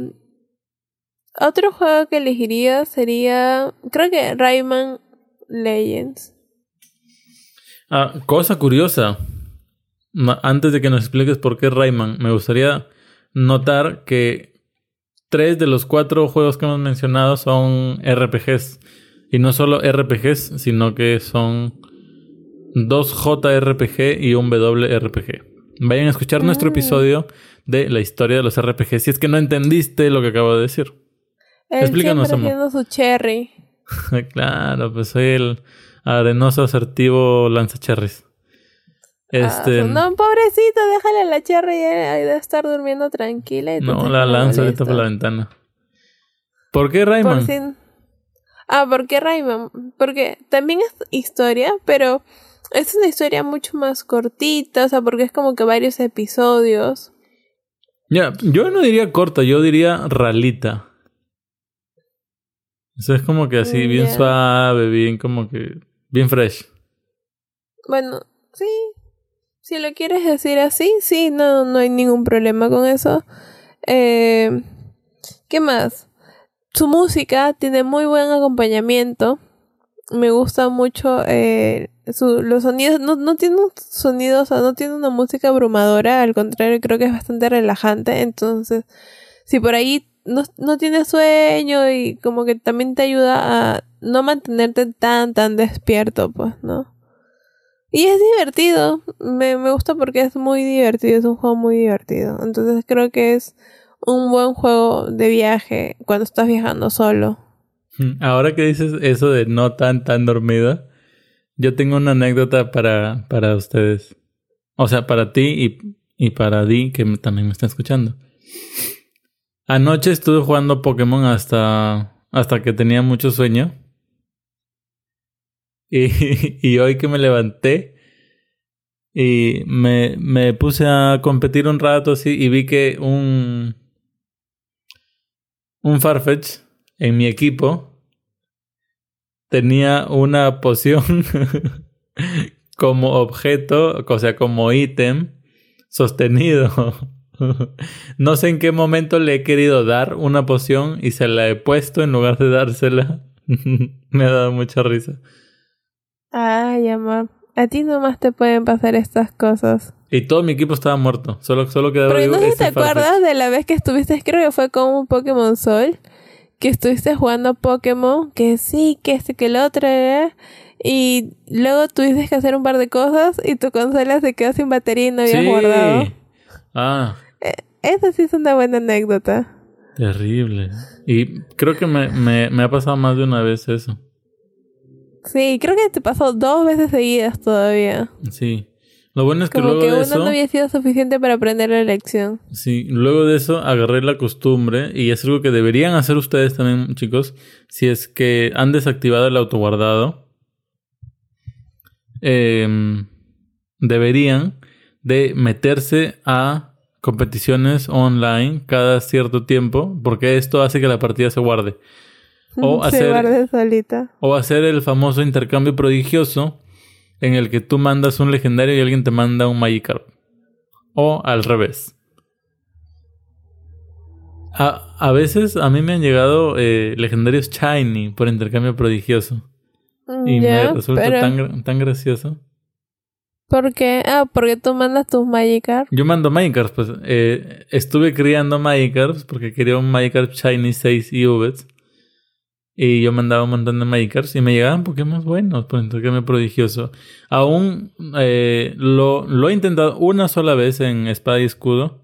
Otro juego que elegiría sería... Creo que Rayman Legends. Ah, cosa curiosa. Antes de que nos expliques por qué Rayman, me gustaría notar que tres de los cuatro juegos que hemos mencionado son RPGs. Y no solo RPGs, sino que son dos JRPG y un WRPG. Vayan a escuchar nuestro mm. episodio de la historia de los RPG. Si es que no entendiste lo que acabo de decir. Explícanos, amor. su cherry. claro, pues soy el arenoso asertivo lanza cherries. Este... no, pobrecito, déjale la cherry y de estar durmiendo tranquila. Y no, la lanza ahorita por la ventana. ¿Por qué Rayman? Ah, ¿por qué Rayman? Porque también es historia, pero es una historia mucho más cortita, o sea, porque es como que varios episodios. Ya, yo no diría corta, yo diría ralita. Eso es como que así, bien suave, bien como que. bien fresh. Bueno, sí, si lo quieres decir así, sí, no, no hay ningún problema con eso. Eh, ¿Qué más? Su música tiene muy buen acompañamiento. Me gusta mucho eh, su, los sonidos, no, no tiene un sonido, o sea, no tiene una música abrumadora, al contrario, creo que es bastante relajante. Entonces, si por ahí no, no tienes sueño y como que también te ayuda a no mantenerte tan, tan despierto, pues, ¿no? Y es divertido, me, me gusta porque es muy divertido, es un juego muy divertido. Entonces creo que es un buen juego de viaje cuando estás viajando solo. Ahora que dices eso de no tan tan dormida, yo tengo una anécdota para, para ustedes. O sea, para ti y, y para Di, que también me está escuchando. Anoche estuve jugando Pokémon hasta, hasta que tenía mucho sueño. Y, y hoy que me levanté y me, me puse a competir un rato así y vi que un, un Farfetch en mi equipo tenía una poción como objeto, o sea, como ítem sostenido. no sé en qué momento le he querido dar una poción y se la he puesto en lugar de dársela. Me ha dado mucha risa. Ay, amor. A ti nomás te pueden pasar estas cosas. Y todo mi equipo estaba muerto. Solo, solo quedaba Pero no sé si te acuerdas de la vez que estuviste, creo que fue con un Pokémon Sol, que estuviste jugando Pokémon, que sí, que este, que el otro, ¿eh? y luego tuviste que hacer un par de cosas y tu consola se quedó sin batería y no habías Sí. guardado. Ah, Esa sí es una buena anécdota. terrible. Y creo que me, me, me ha pasado más de una vez eso. Sí, creo que te pasó dos veces seguidas todavía. Sí. Lo bueno es que Como luego que de una eso... no había sido suficiente para aprender la lección. Sí, luego de eso agarré la costumbre y es algo que deberían hacer ustedes también, chicos, si es que han desactivado el autoguardado. em, deberían de meterse a competiciones online cada cierto tiempo porque esto hace que la partida se guarde. O Se hacer- guarde solita. O hacer el famoso intercambio prodigioso en el que tú mandas un legendario y alguien te manda un Magikarp. O al revés. A, a veces a mí me han llegado eh, legendarios shiny por intercambio prodigioso. Y me resulta pero tan, tan gracioso. ¿Por qué? Ah, porque tú mandas tus Magikarp. Yo mando Magikarps, pues. eh, estuve criando Magikarps porque quería un Magikarp Shiny 6 UVs. Y yo mandaba un montón de Magikarps y me llegaban Pokémon buenos por intercambio prodigioso. Aún eh, lo, lo he intentado una sola vez en Espada y Escudo.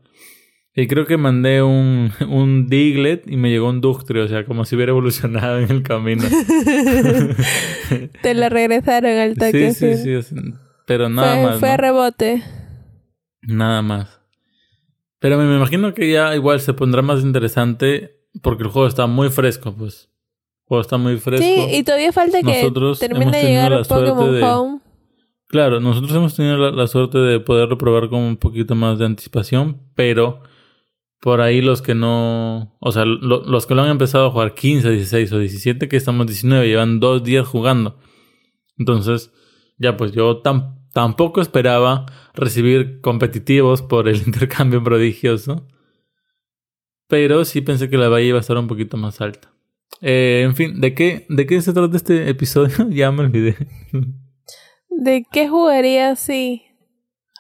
Y creo que mandé un, un Diglett y me llegó un Ductrio, o sea, como si hubiera evolucionado en el camino. Te la regresaron al toque. sí, sí, sí. Pero nada fue más. fue ¿no? a rebote. Nada más. Pero me imagino que ya igual se pondrá más interesante porque el juego está muy fresco, pues. Juego está muy fresco. Sí, y todavía falta que termine de llegar Pokémon de- Home. Claro, nosotros hemos tenido la, la suerte de poderlo probar con un poquito más de anticipación, pero por ahí los que no, o sea, lo- los que lo han empezado a jugar 15, 16 o 17, que estamos 19, llevan dos días jugando. Entonces, ya pues yo tam- tampoco esperaba recibir competitivos por el intercambio prodigioso, pero sí pensé que la valle iba a estar un poquito más alta. Eh, en fin, ¿de qué, ¿de qué se trata este episodio? ya me olvidé. ¿De qué jugaría así?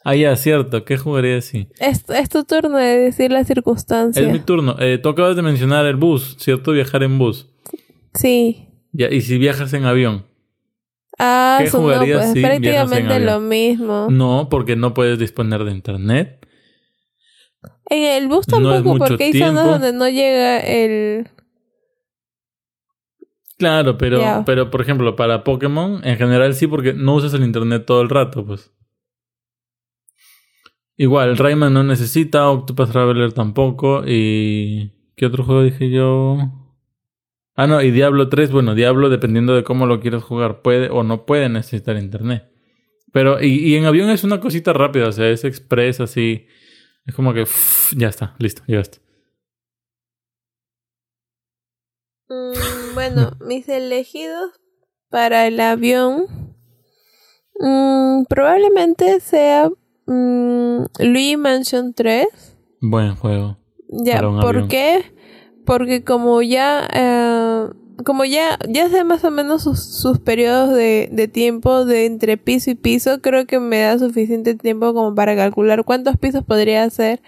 Ah, ya, cierto. ¿Qué jugaría así? Es, es tu turno de decir la circunstancia. Es mi turno. Eh, tú acabas de mencionar el bus, ¿cierto? Viajar en bus. Sí. Ya, y si viajas en avión. Ah, ¿Qué no, jugarías pues si en prácticamente lo mismo. No, porque no puedes disponer de internet. En el bus No tampoco, porque hay zonas donde no llega el... Claro, pero, Ya. pero por ejemplo, para Pokémon, en general sí, porque no usas el internet todo el rato, pues. Igual, Rayman no necesita, Octopath Traveler tampoco, y... ¿Qué otro juego dije yo? Ah, no, y Diablo 3, bueno, Diablo, dependiendo de cómo lo quieras jugar, puede o no puede necesitar internet. Pero, y, y en avión es una cosita rápida, o sea, es express así. Es como que, uff, ya está, listo, llegaste. Mm, bueno, mis elegidos para el avión mm, probablemente sea mm, Luigi Mansion 3. Buen juego. Ya, Para un ¿por avión. qué? Porque como ya eh, como ya, ya sé más o menos sus, sus periodos de, de tiempo de entre piso y piso, creo que me da suficiente tiempo como para calcular cuántos pisos podría hacer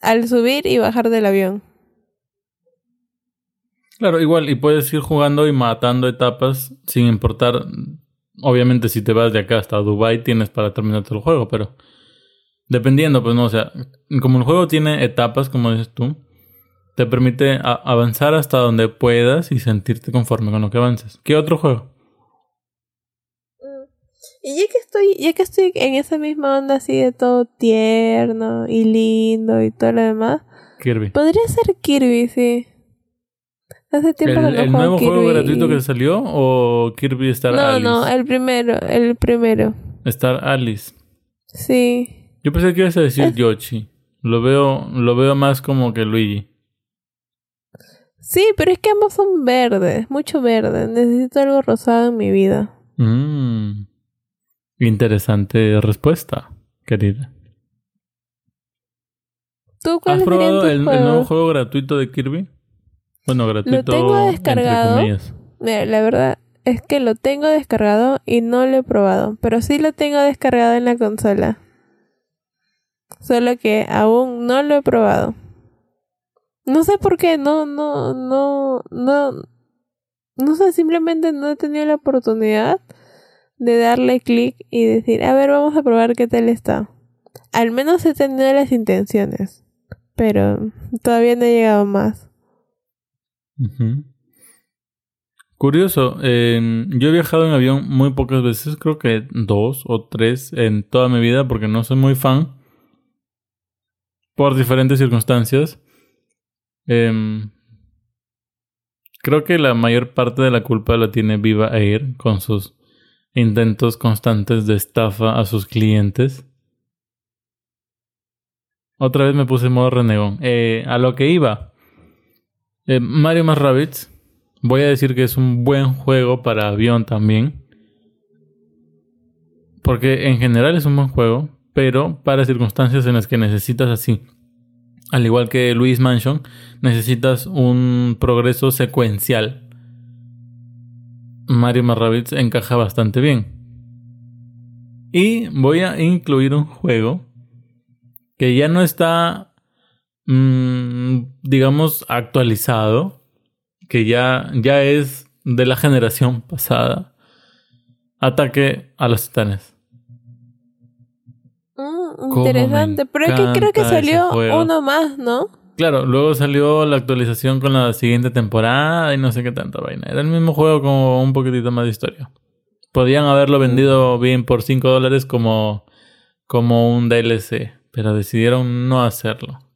al subir y bajar del avión. Claro, igual, y puedes ir jugando y matando etapas sin importar. Obviamente, si te vas de acá hasta Dubai tienes para terminar el juego, pero dependiendo, pues no, o sea, como el juego tiene etapas, como dices tú, te permite avanzar hasta donde puedas y sentirte conforme con lo que avances. ¿Qué otro juego? Mm. Y ya que estoy, ya que estoy en esa misma onda así de todo tierno y lindo y todo lo demás. Kirby. Podría ser Kirby, sí. Hace tiempo ¿El, que no el juego nuevo juego gratuito que salió o Kirby Star No, Alice? no, el primero, el primero. Star Alice. Sí. Yo pensé que ibas a decir Yoshi. Lo veo, lo veo más como que Luigi. Sí, pero es que ambos son verdes, mucho verde. Necesito algo rosado en mi vida. Mm. Interesante respuesta, querida. ¿Tú ¿Has cuáles serían probado tus el, el nuevo juego gratuito de Kirby? Bueno, gratuito. tengo descargado. Mira, la verdad es que lo tengo descargado y no lo he probado, pero sí lo tengo descargado en la consola. Solo que aún no lo he probado. No sé por qué, no, no, no, no, no sé, simplemente no he tenido la oportunidad de darle clic y decir, a ver, vamos a probar qué tal está. Al menos he tenido las intenciones, pero todavía no he llegado más. Curioso, eh, yo he viajado en avión muy pocas veces, creo que dos o tres en toda mi vida, porque no soy muy fan. Por diferentes circunstancias. Em, creo que la mayor parte de la culpa la tiene Viva Air con sus intentos constantes de estafa a sus clientes. Otra vez me puse en modo renegón. Eh, a lo que iba. Eh, Mario más Rabbids. Voy a decir que es un buen juego para avión también. Porque en general es un buen juego. Pero para circunstancias en las que necesitas así. Al igual que Luis Mansion, necesitas un progreso secuencial. Mario más Rabbids encaja bastante bien. Y voy a incluir un juego que ya no está, mm, digamos, actualizado, que ya, ya es de la generación pasada. Ataque a los titanes. Mm, interesante, pero es que creo que salió uno más, ¿no? Claro, luego salió la actualización con la siguiente temporada y no sé qué tanta vaina. Era el mismo juego con un poquitito más de historia. Podían haberlo vendido bien por 5 dólares como, como un DLC, pero decidieron no hacerlo.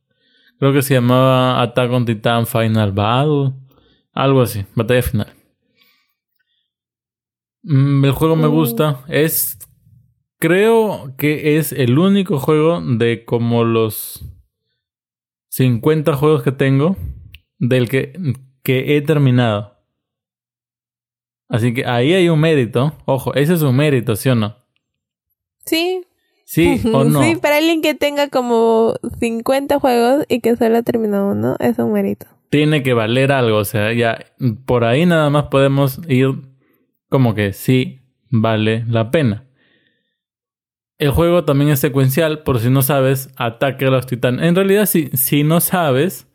Creo que se llamaba Attack on Titan Final Battle. Algo así, batalla final. Mm, El juego me Mm. gusta. Es. Creo que es el único juego de como los 50 juegos que tengo del que, que he terminado. Así que ahí hay un mérito. Ojo, ese es un mérito, ¿sí o no? Sí. Sí o no. Sí, para alguien que tenga como 50 juegos y que solo ha terminado uno, es un mérito. Tiene que valer algo. O sea, ya por ahí nada más podemos ir como que sí vale la pena. El juego también es secuencial, por si no sabes, ataque a los titanes. En realidad, si, si no sabes,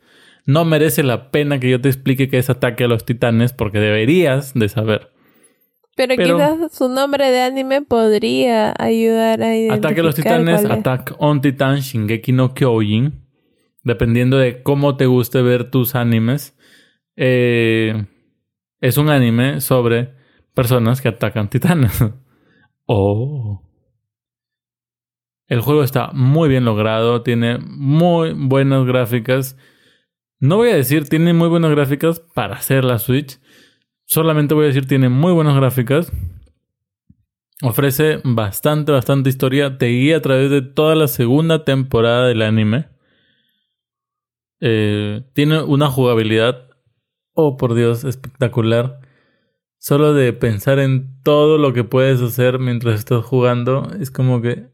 no merece la pena que yo te explique qué es ataque a los titanes, porque deberías de saber. Pero, Pero- quizás su nombre de anime podría ayudar a identificar Ataque a los titanes. Attack on Titan, Shingeki no Kyojin. Dependiendo de cómo te guste ver tus animes. eh, es un anime sobre personas que atacan titanes. oh. El juego está muy bien logrado, tiene muy buenas gráficas. No voy a decir tiene muy buenas gráficas para hacer la Switch. Solamente voy a decir tiene muy buenas gráficas. Ofrece bastante, bastante historia. Te guía a través de toda la segunda temporada del anime. Eh, tiene una jugabilidad, oh por Dios, espectacular. Solo de pensar en todo lo que puedes hacer mientras estás jugando, es como que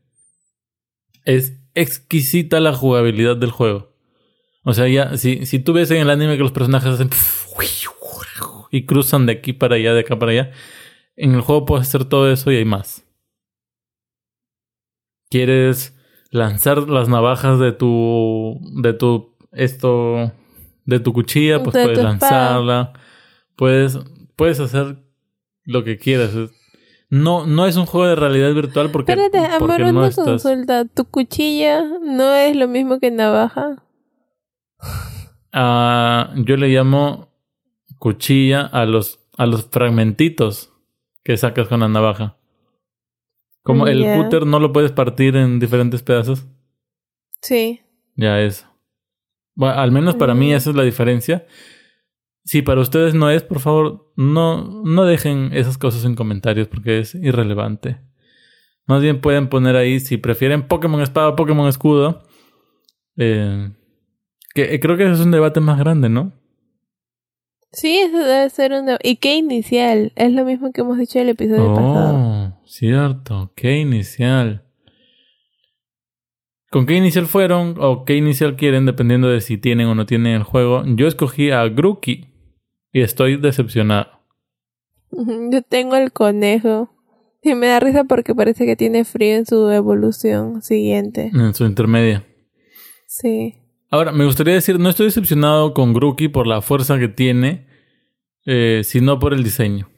es exquisita la jugabilidad del juego. O sea, ya, si, si tú ves en el anime que los personajes hacen y cruzan de aquí para allá, de acá para allá. En el juego puedes hacer todo eso y hay más. ¿Quieres lanzar las navajas de tu de tu esto de tu cuchilla, pues De puedes lanzarla. Puedes puedes hacer lo que quieras. No no es un juego de realidad virtual porque Espérate, amor, porque no una estás consulta. ¿Tu cuchilla no es lo mismo que navaja? Ah, yo le llamo cuchilla a los, a los fragmentitos que sacas con la navaja. Como el Ya. cúter no lo puedes partir en diferentes pedazos. Sí. Ya eso. Bueno, al menos para mí Mm. esa es la diferencia. Si para ustedes no es, por favor, no, no dejen esas cosas en comentarios porque es irrelevante. Más bien pueden poner ahí si prefieren Pokémon Espada o Pokémon Escudo. Eh, que eh, creo que ese es un debate más grande, ¿no? Sí, eso debe ser una... ¿Y qué inicial? Es lo mismo que hemos dicho en el episodio pasado. Oh, cierto. ¿Qué inicial? ¿Con qué inicial fueron o qué inicial quieren dependiendo de si tienen o no tienen el juego? Yo escogí a Grookey y estoy decepcionado. Yo tengo el conejo. Y me da risa porque parece que tiene frío en su evolución siguiente. En su intermedia. Sí. Ahora, me gustaría decir, no estoy decepcionado con Grookey por la fuerza que tiene, eh, sino por el diseño.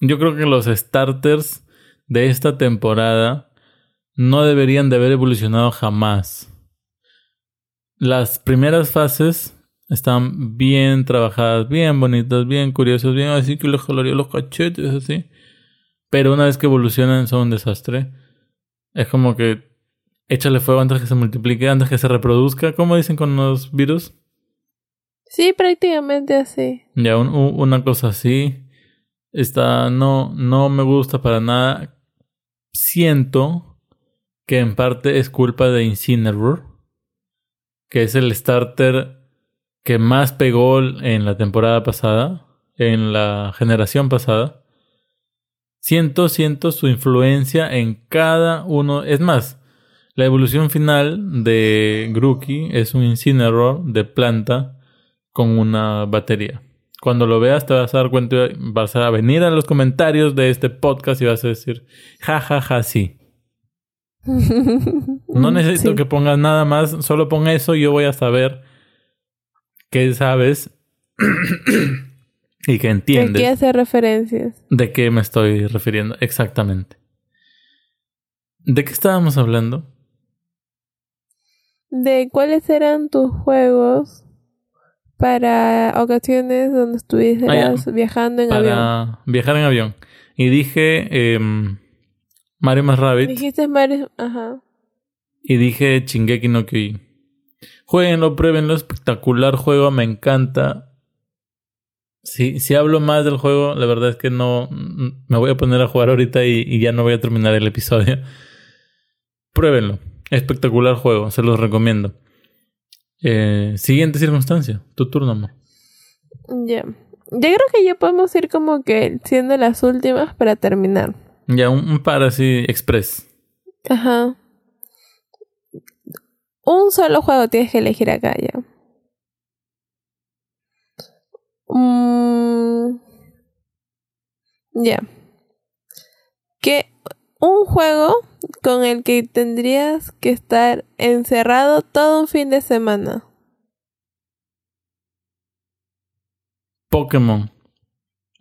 Yo creo que los starters de esta temporada no deberían de haber evolucionado jamás. Las primeras fases están bien trabajadas, bien bonitas, bien curiosas, bien así que les jalaría los cachetes así. Pero una vez que evolucionan son un desastre. Es como que échale fuego antes que se multiplique, antes que se reproduzca. ¿Cómo dicen con los virus? Sí, prácticamente así. Ya, un- una cosa así. Está, no, no me gusta para nada. Siento que en parte es culpa de Incineroar, que es el starter que más pegó en la temporada pasada, en la generación pasada. Siento, siento su influencia en cada uno. Es más, la evolución final de Grookey es un Incineroar de planta con una batería. Cuando lo veas te vas a dar cuenta, vas a venir a los comentarios de este podcast y vas a decir, ja, ja, ja, sí. No necesito Sí. que pongas nada más, solo pon eso y yo voy a saber que sabes y que entiendes aquí hace referencias. de qué me estoy refiriendo exactamente. ¿De qué estábamos hablando? ¿De cuáles eran tus juegos para ocasiones donde estuvieras viajando en avión? Para viajar en avión. Y dije em, Mario más Rabbit Dijiste Mario... Ajá. y dije Shingeki no Kyojin. Jueguenlo, pruébenlo, espectacular juego, me encanta. Si, si hablo más del juego, la verdad es que no mm, me voy a poner a jugar ahorita y, y ya no voy a terminar el episodio. Pruébenlo, espectacular juego, se los recomiendo. Eh, siguiente circunstancia, tu turno, amor. Ya. Yo creo que ya podemos ir como que siendo las últimas para terminar. Ya, un, un par así express. Ajá. Un solo juego tienes que elegir acá ya. Mm, ya. Que un juego con el que tendrías que estar encerrado todo un fin de semana. Pokémon.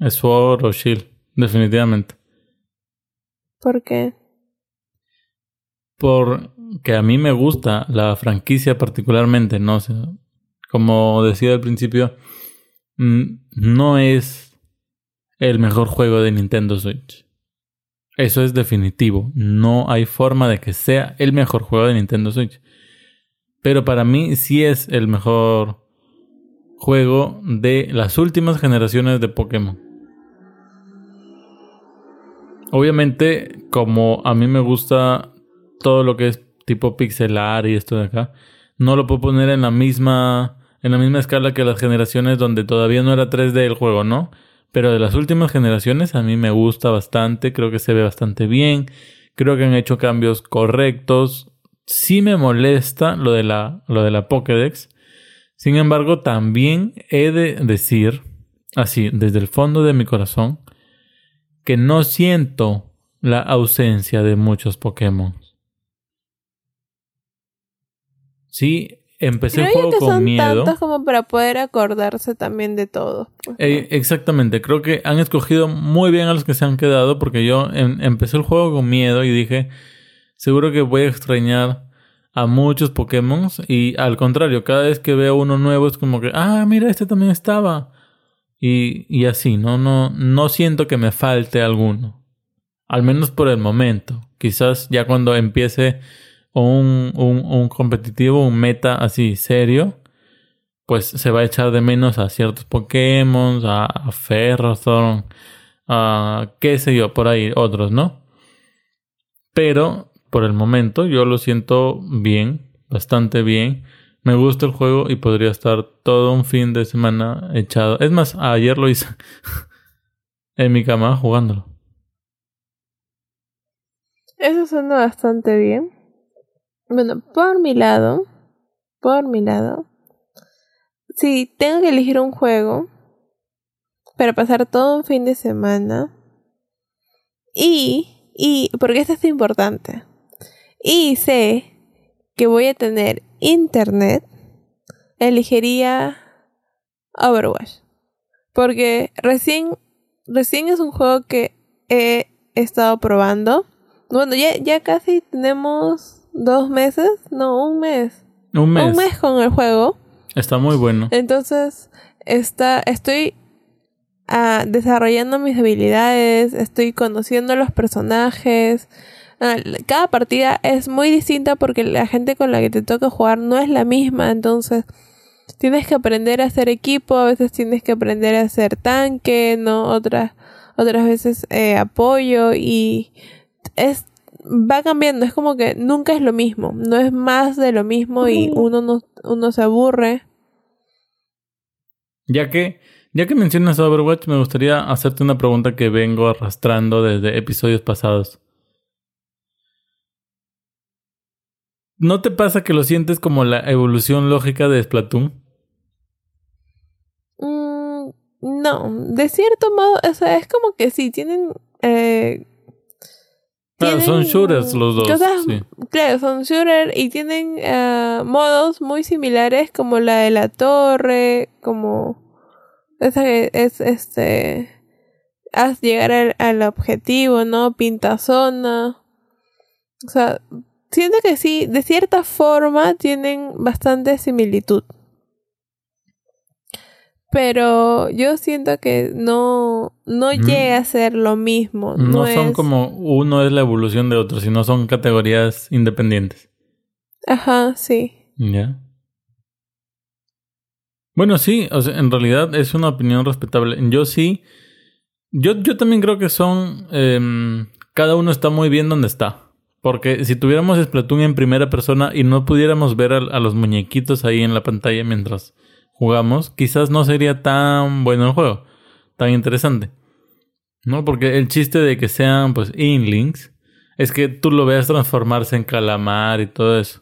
Sword o Shield, definitivamente. ¿Por qué? Porque a mí me gusta la franquicia particularmente, no sé. Como decía al principio, mm, no es el mejor juego de Nintendo Switch. Eso es definitivo. No hay forma de que sea el mejor juego de Nintendo Switch. Pero para mí sí es el mejor juego de las últimas generaciones de Pokémon. Obviamente, como a mí me gusta todo lo que es tipo pixelar y esto de acá, no lo puedo poner en la misma en la misma escala que las generaciones donde todavía no era 3D el juego, ¿no? Pero de las últimas generaciones a mí me gusta bastante, creo que se ve bastante bien, creo que han hecho cambios correctos. Sí me molesta lo de la lo de la Pokédex. Sin embargo, también he de decir así, desde el fondo de mi corazón, que no siento la ausencia de muchos Pokémon. Sí, empecé el juego con son miedo. tantos como para poder acordarse también de todo. pues, ¿no? Eh, exactamente, creo que han escogido muy bien a los que se han quedado porque yo em- empecé el juego con miedo y dije, seguro que voy a extrañar a muchos Pokémon y al contrario, cada vez que veo uno nuevo es como que, ah, mira, este también estaba. Y, y así, ¿no? No, no siento que me falte alguno. Al menos por el momento. Quizás ya cuando empiece un, un, un competitivo, un meta así serio, pues se va a echar de menos a ciertos Pokémon, a, a Ferrothorn, a qué sé yo, por ahí, otros, ¿no? Pero por el momento yo lo siento bien, bastante bien. Me gusta el juego y podría estar todo un fin de semana echado. Es más, ayer lo hice en mi cama jugándolo. Eso suena bastante bien. Bueno, por mi lado, por mi lado, si tengo que elegir un juego para pasar todo un fin de semana y, y, porque esto es importante, y sé que voy a tener internet, elegiría Overwatch. Porque recién, recién es un juego que he estado probando. Bueno, ya, ya casi tenemos dos meses, no, un mes. Un mes. Un mes con el juego. Está muy bueno. Entonces, está, estoy ah, desarrollando mis habilidades, estoy conociendo los personajes. Ah, cada partida es muy distinta porque la gente con la que te toca jugar no es la misma, entonces tienes que aprender a hacer equipo, a veces tienes que aprender a hacer tanque, no otras otras veces eh, apoyo y es va cambiando, es como que nunca es lo mismo, no es más de lo mismo y uno no uno se aburre. Ya que, ya que mencionas Overwatch, me gustaría hacerte una pregunta que vengo arrastrando desde episodios pasados. ¿No te pasa que lo sientes como la evolución lógica de Splatoon? Mm, no, de cierto modo, o sea, es como que sí, tienen... Eh, Claro, son shooters los dos. cosas- sí. Claro, son shooter y tienen eh, modos muy similares como la de la torre, como... Esa que es este... Haz llegar al, al objetivo, ¿no? Pinta zona. O sea, siento que sí, de cierta forma tienen bastante similitud. Pero yo siento que no, no Mm. llega a ser lo mismo. No, No, son es- como uno es la evolución de otro, sino son categorías independientes. Ajá, sí. Ya. Bueno, sí, o sea, en realidad es una opinión respetable. Yo sí. Yo, yo también creo que son. em, cada uno está muy bien donde está. Porque si tuviéramos Splatoon en primera persona y no pudiéramos ver a, a los muñequitos ahí en la pantalla mientras jugamos, quizás no sería tan bueno el juego, tan interesante. ¿No? Porque el chiste de que sean, pues, inlinks es que tú lo veas transformarse en calamar y todo eso.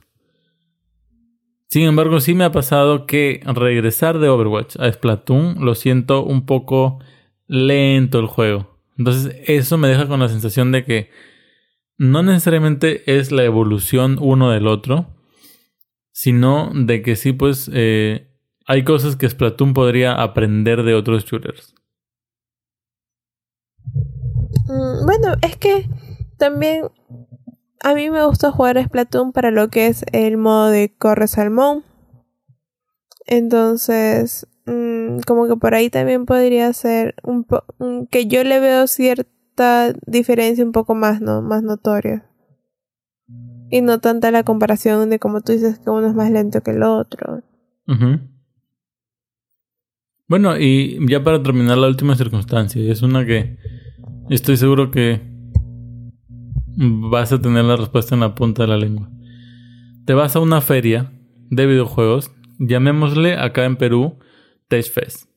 Sin embargo, sí me ha pasado que regresar de Overwatch a Splatoon lo siento un poco lento el juego. Entonces, eso me deja con la sensación de que no necesariamente es la evolución uno del otro, sino de que sí, pues, eh, hay cosas que Splatoon podría aprender de otros shooters. Mm, bueno, es que también a mí me gusta jugar a Splatoon para lo que es el modo de corre salmón. Entonces, mm, como que por ahí también podría ser un po un- que yo le veo cierta diferencia un poco más, ¿no? Más notoria. Y no tanta la comparación de como tú dices que uno es más lento que el otro. Bueno, y ya para terminar la última circunstancia, es una que estoy seguro que vas a tener la respuesta en la punta de la lengua. Te vas a una feria de videojuegos, llamémosle acá en Perú Tech Fest.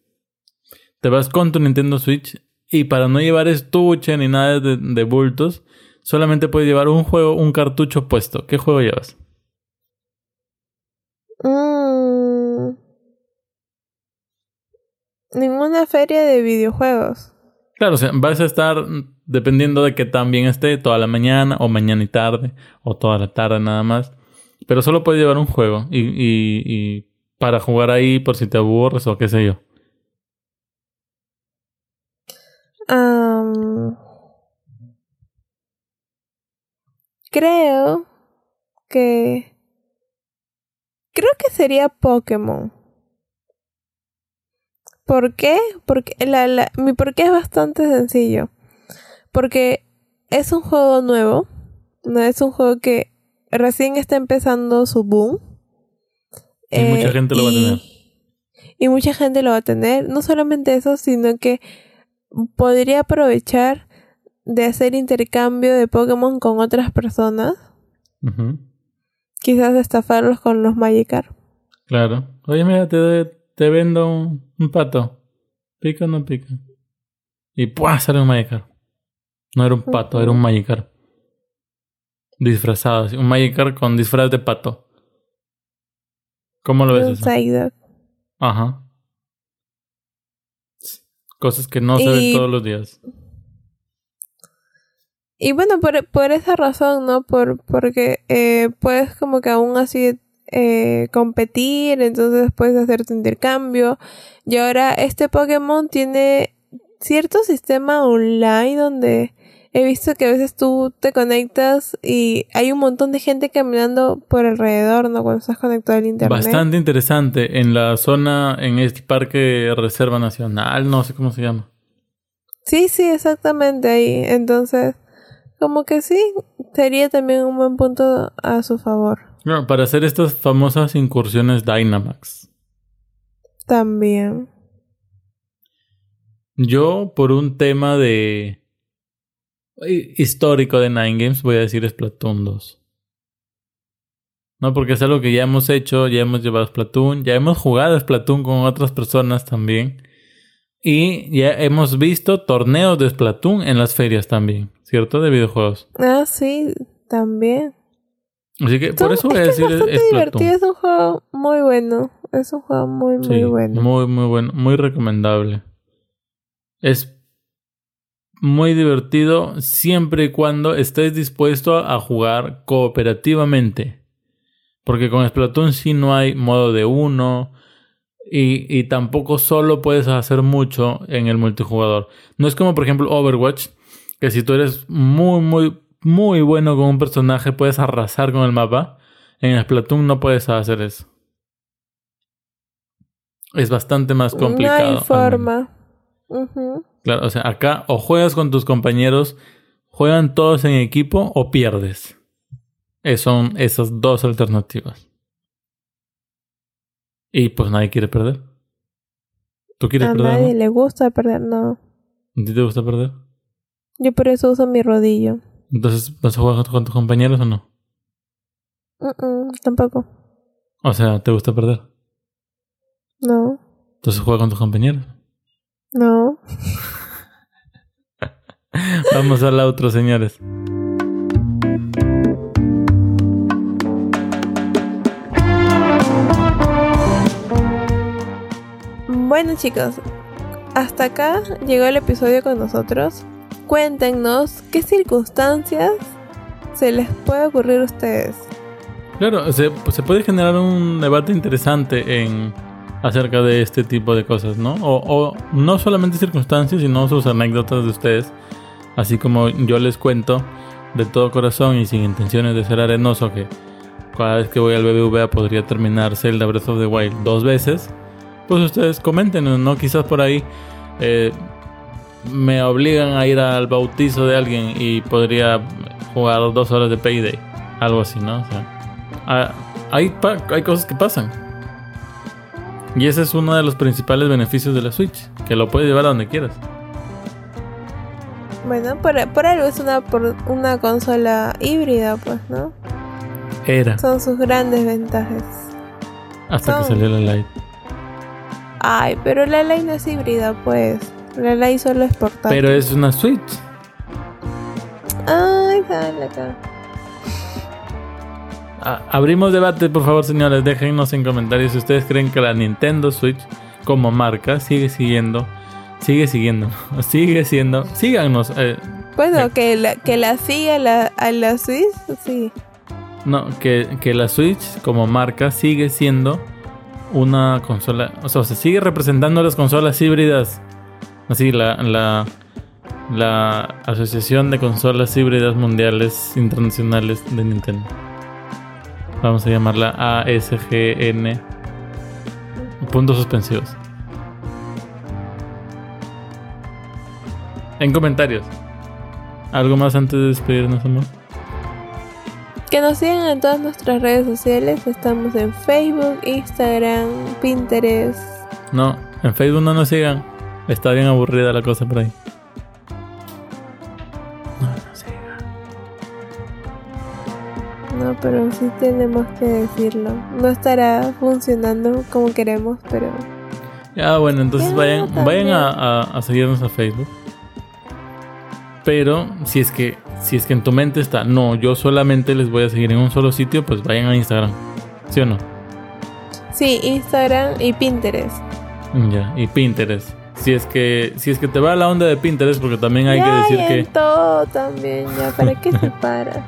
Te vas con tu Nintendo Switch y para no llevar estuche ni nada de, de bultos, solamente puedes llevar un juego, un cartucho puesto. ¿Qué juego llevas? Mm. Ninguna feria de videojuegos. Claro, o sea, vas a estar dependiendo de que tan bien esté toda la mañana o mañana y tarde o toda la tarde nada más. Pero solo puedes llevar un juego y, y, y para jugar ahí por si te aburres o qué sé yo. Creo que... Creo que sería Pokémon. ¿Por qué? Porque la, la- mi por qué es bastante sencillo. Porque es un juego nuevo. No es un juego que recién está empezando su boom. Y mucha gente lo va a tener. Y mucha gente lo va a tener. No solamente eso, sino que podría aprovechar de hacer intercambio de Pokémon con otras personas. Quizás estafarlos con los Magikarp. Claro. Oye, mira, te, te vendo un, pato. ¿Pica o no pica? Y ¡pua! sale un Magikarp. No era un pato, era un Magikarp. Disfrazado, así, un Magikarp con disfraz de pato. ¿Cómo lo ves Un eso? Ajá. Cosas que no se ven Y- todos los días. Y bueno, por, por esa razón, ¿no? Por, porque eh, puedes como que aún así eh, competir, entonces puedes hacer tu intercambio. Y ahora este Pokémon tiene cierto sistema online donde he visto que a veces tú te conectas y hay un montón de gente caminando por alrededor, ¿no? Cuando estás conectado al internet. Bastante interesante. En la zona, en este parque Reserva Nacional, no sé cómo se llama. Sí, sí, exactamente ahí. Entonces, como que sí, sería también un buen punto a su favor. No, para hacer estas famosas incursiones Dynamax. También. Yo, por un tema de hi- histórico de Nine Games, voy a decir Splatoon 2. No, porque es algo que ya hemos hecho, ya hemos llevado Splatoon, ya hemos jugado Splatoon con otras personas también. Y ya hemos visto torneos de Splatoon en las ferias también, ¿cierto? De videojuegos. Ah, sí, también. Así que por eso voy es a que es decir bastante divertido, es un juego muy bueno. Es un juego muy, muy Sí, bueno. Muy, muy bueno. Muy recomendable. Es muy divertido siempre y cuando estés dispuesto a jugar cooperativamente. Porque con Splatoon sí no hay modo de uno. Y, y tampoco solo puedes hacer mucho en el multijugador. No es como por ejemplo Overwatch. Que si tú eres muy, muy, muy bueno con un personaje puedes arrasar con el mapa. En Splatoon no puedes hacer eso. Es bastante más complicado. No hay forma. Claro, o sea, acá o juegas con tus compañeros, juegan todos en equipo o pierdes. Eh, son esas dos alternativas. Y pues nadie quiere perder. ¿Tú quieres A perder? nadie no? le gusta perder, no. ¿A ti te gusta perder? Yo por eso uso mi rodillo. Entonces, ¿vas a jugar con tus compañeros o no? Mm, mm, tampoco. O sea, ¿te gusta perder? No. Entonces juega con tus compañeros. No. Vamos al outro, señores. Bueno chicos, hasta acá llegó el episodio con nosotros. Cuéntenos qué circunstancias se les puede ocurrir a ustedes. Claro, se, puede generar un debate interesante acerca de este tipo de cosas, ¿no? O, o no solamente circunstancias, sino sus anécdotas de ustedes. Así como yo les cuento de todo corazón y sin intenciones de ser arenoso que cada vez que voy al BBVA podría terminar Zelda Breath of the Wild dos veces. Pues ustedes comenten, ¿no? Quizás por ahí eh, me obligan a ir al bautizo de alguien y podría jugar dos horas de Payday. Algo así, ¿no? O sea, ah, hay, hay cosas que pasan. Y ese es uno de los principales beneficios de la Switch, que lo puedes llevar a donde quieras. Bueno, por, por algo es una, por una consola híbrida, pues, ¿no? Era, Son sus grandes ventajas. hasta que salió la Lite. Ay, pero la Lite no es híbrida, pues. La Lite solo es portátil. Pero es una Switch. Ay, dale acá. A- abrimos debate, por favor, señores. Déjennos en comentarios si ustedes creen que la Nintendo Switch como marca sigue siguiendo, sigue siguiendo, sigue siendo, síganos. Eh, bueno, que la, que la siga la, a la Switch, sí. No, que, que la Switch como marca sigue siendo una consola, o sea, se sigue representando las consolas híbridas. Así, la, la, la Asociación de Consolas Híbridas Mundiales Internacionales de Nintendo. Vamos a llamarla ASGN. Puntos suspensivos. En comentarios. ¿Algo más antes de despedirnos, amor? Que nos sigan en todas nuestras redes sociales. Estamos en Facebook, Instagram, Pinterest. No, en Facebook no nos sigan. Está bien aburrida la cosa por ahí. No pero sí tenemos que decirlo. No estará funcionando como queremos, pero... Ya, bueno, entonces Ya, vayan, vayan a, a- a seguirnos a Facebook. Pero si es que si es que en tu mente está, no, yo solamente les voy a seguir en un solo sitio, pues vayan a Instagram. ¿Sí o no? Sí, Instagram y Pinterest. Ya, y Pinterest. Si es que si es que te va la onda de Pinterest, porque también hay ya, que decir y que en todo también, ya. ¿Para qué se para?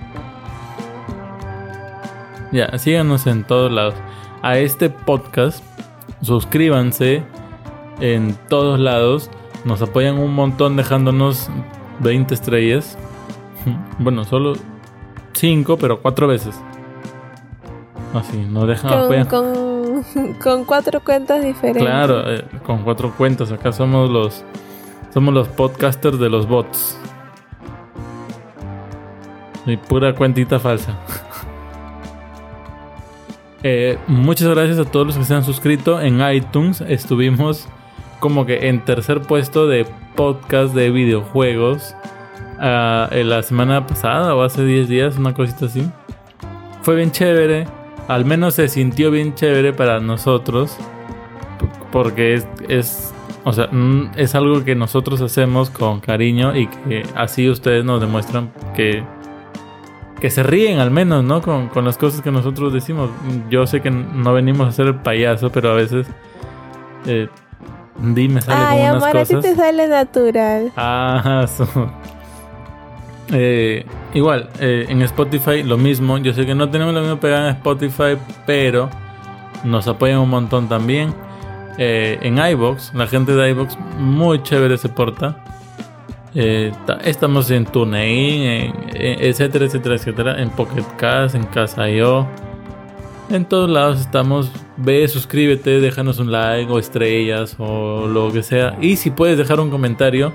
Ya, síganos en todos lados. A este podcast, suscríbanse en todos lados. Nos apoyan un montón dejándonos 20 estrellas. Bueno, solo 5, pero 4 veces. Así, nos dejan con, apoyar. con, con cuatro cuentas diferentes. Claro, eh, con cuatro cuentas. Acá somos los somos los podcasters de los bots. Y pura cuentita falsa. Eh, muchas gracias a todos los que se han suscrito en iTunes. Estuvimos como que en tercer puesto de podcast de videojuegos ah, la semana pasada o hace 10 días, una cosita así. Fue bien chévere. Al menos se sintió bien chévere para nosotros. Porque es, es, o sea, mm, es algo que nosotros hacemos con cariño y que así ustedes nos demuestran que, que se ríen al menos, ¿no? Con, con las cosas que nosotros decimos. Yo sé que no venimos a ser el payaso, pero a veces eh, Di me sale Ay, con unas amor, a ti cosas. te sale natural. Ah, su- Eh, igual, eh, en Spotify lo mismo. Yo sé que no tenemos la misma pegada en Spotify, pero nos apoyan un montón también. Eh, en iBox, la gente de iBox muy chévere se porta. Ta- estamos en TuneIn, en- en- etcétera, etcétera, etcétera. En Pocket Cast, en Casa.io. En todos lados estamos. Ve, suscríbete, déjanos un like o estrellas o lo que sea. Y si puedes dejar un comentario,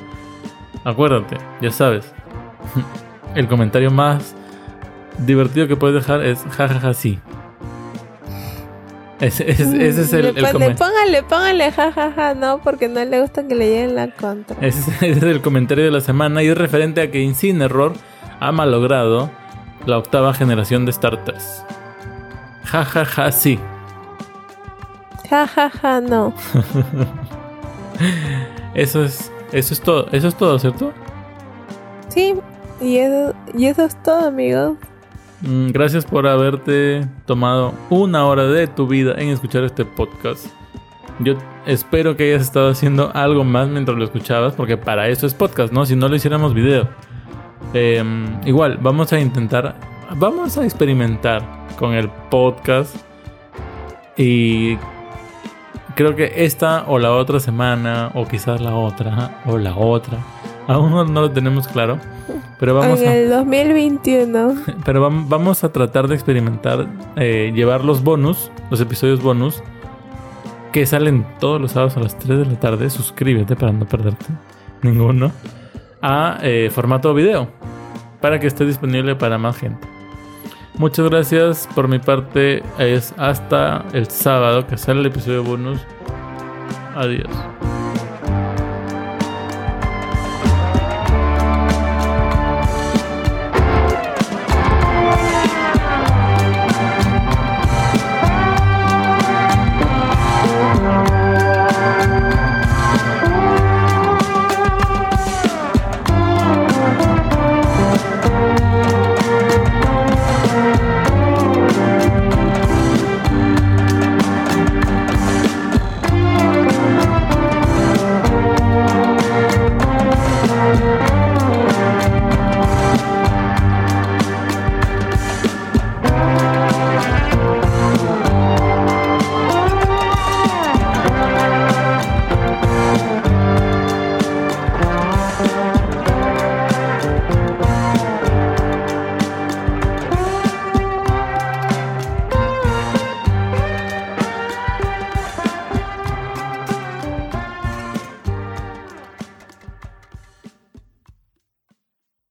acuérdate, ya sabes. El comentario más divertido que puedes dejar es jajaja sí. Ese, ese- ese es el, el pone- comen- póngale, póngale, jajaja, no, porque no le gusta que le lleguen la contra. ese es- ese es el comentario de la semana y es referente a que Incineroar ha malogrado la octava generación de starters. Jajaja sí. Jajaja, no. Eso es, eso es todo, eso es todo, ¿cierto? Sí, y eso, y eso es todo, amigos. Mm, Gracias por haberte tomado una hora de tu vida en escuchar este podcast. Yo espero que hayas estado haciendo algo más mientras lo escuchabas, porque para eso es podcast, ¿no? Si no lo hiciéramos video. Em, igual, vamos a intentar, vamos a experimentar con el podcast. Y creo que esta o la otra semana, o quizás la otra, o la otra, aún no, no lo tenemos claro. Pero vamos en a... el 2021. Pero vam- vamos a tratar de experimentar, eh, llevar los bonus, los episodios bonus, que salen todos los sábados a las 3 de la tarde. Suscríbete para no perderte ninguno. A eh, formato video, para que esté disponible para más gente. Muchas gracias por mi parte. Es hasta el sábado que sale el episodio bonus. Adiós.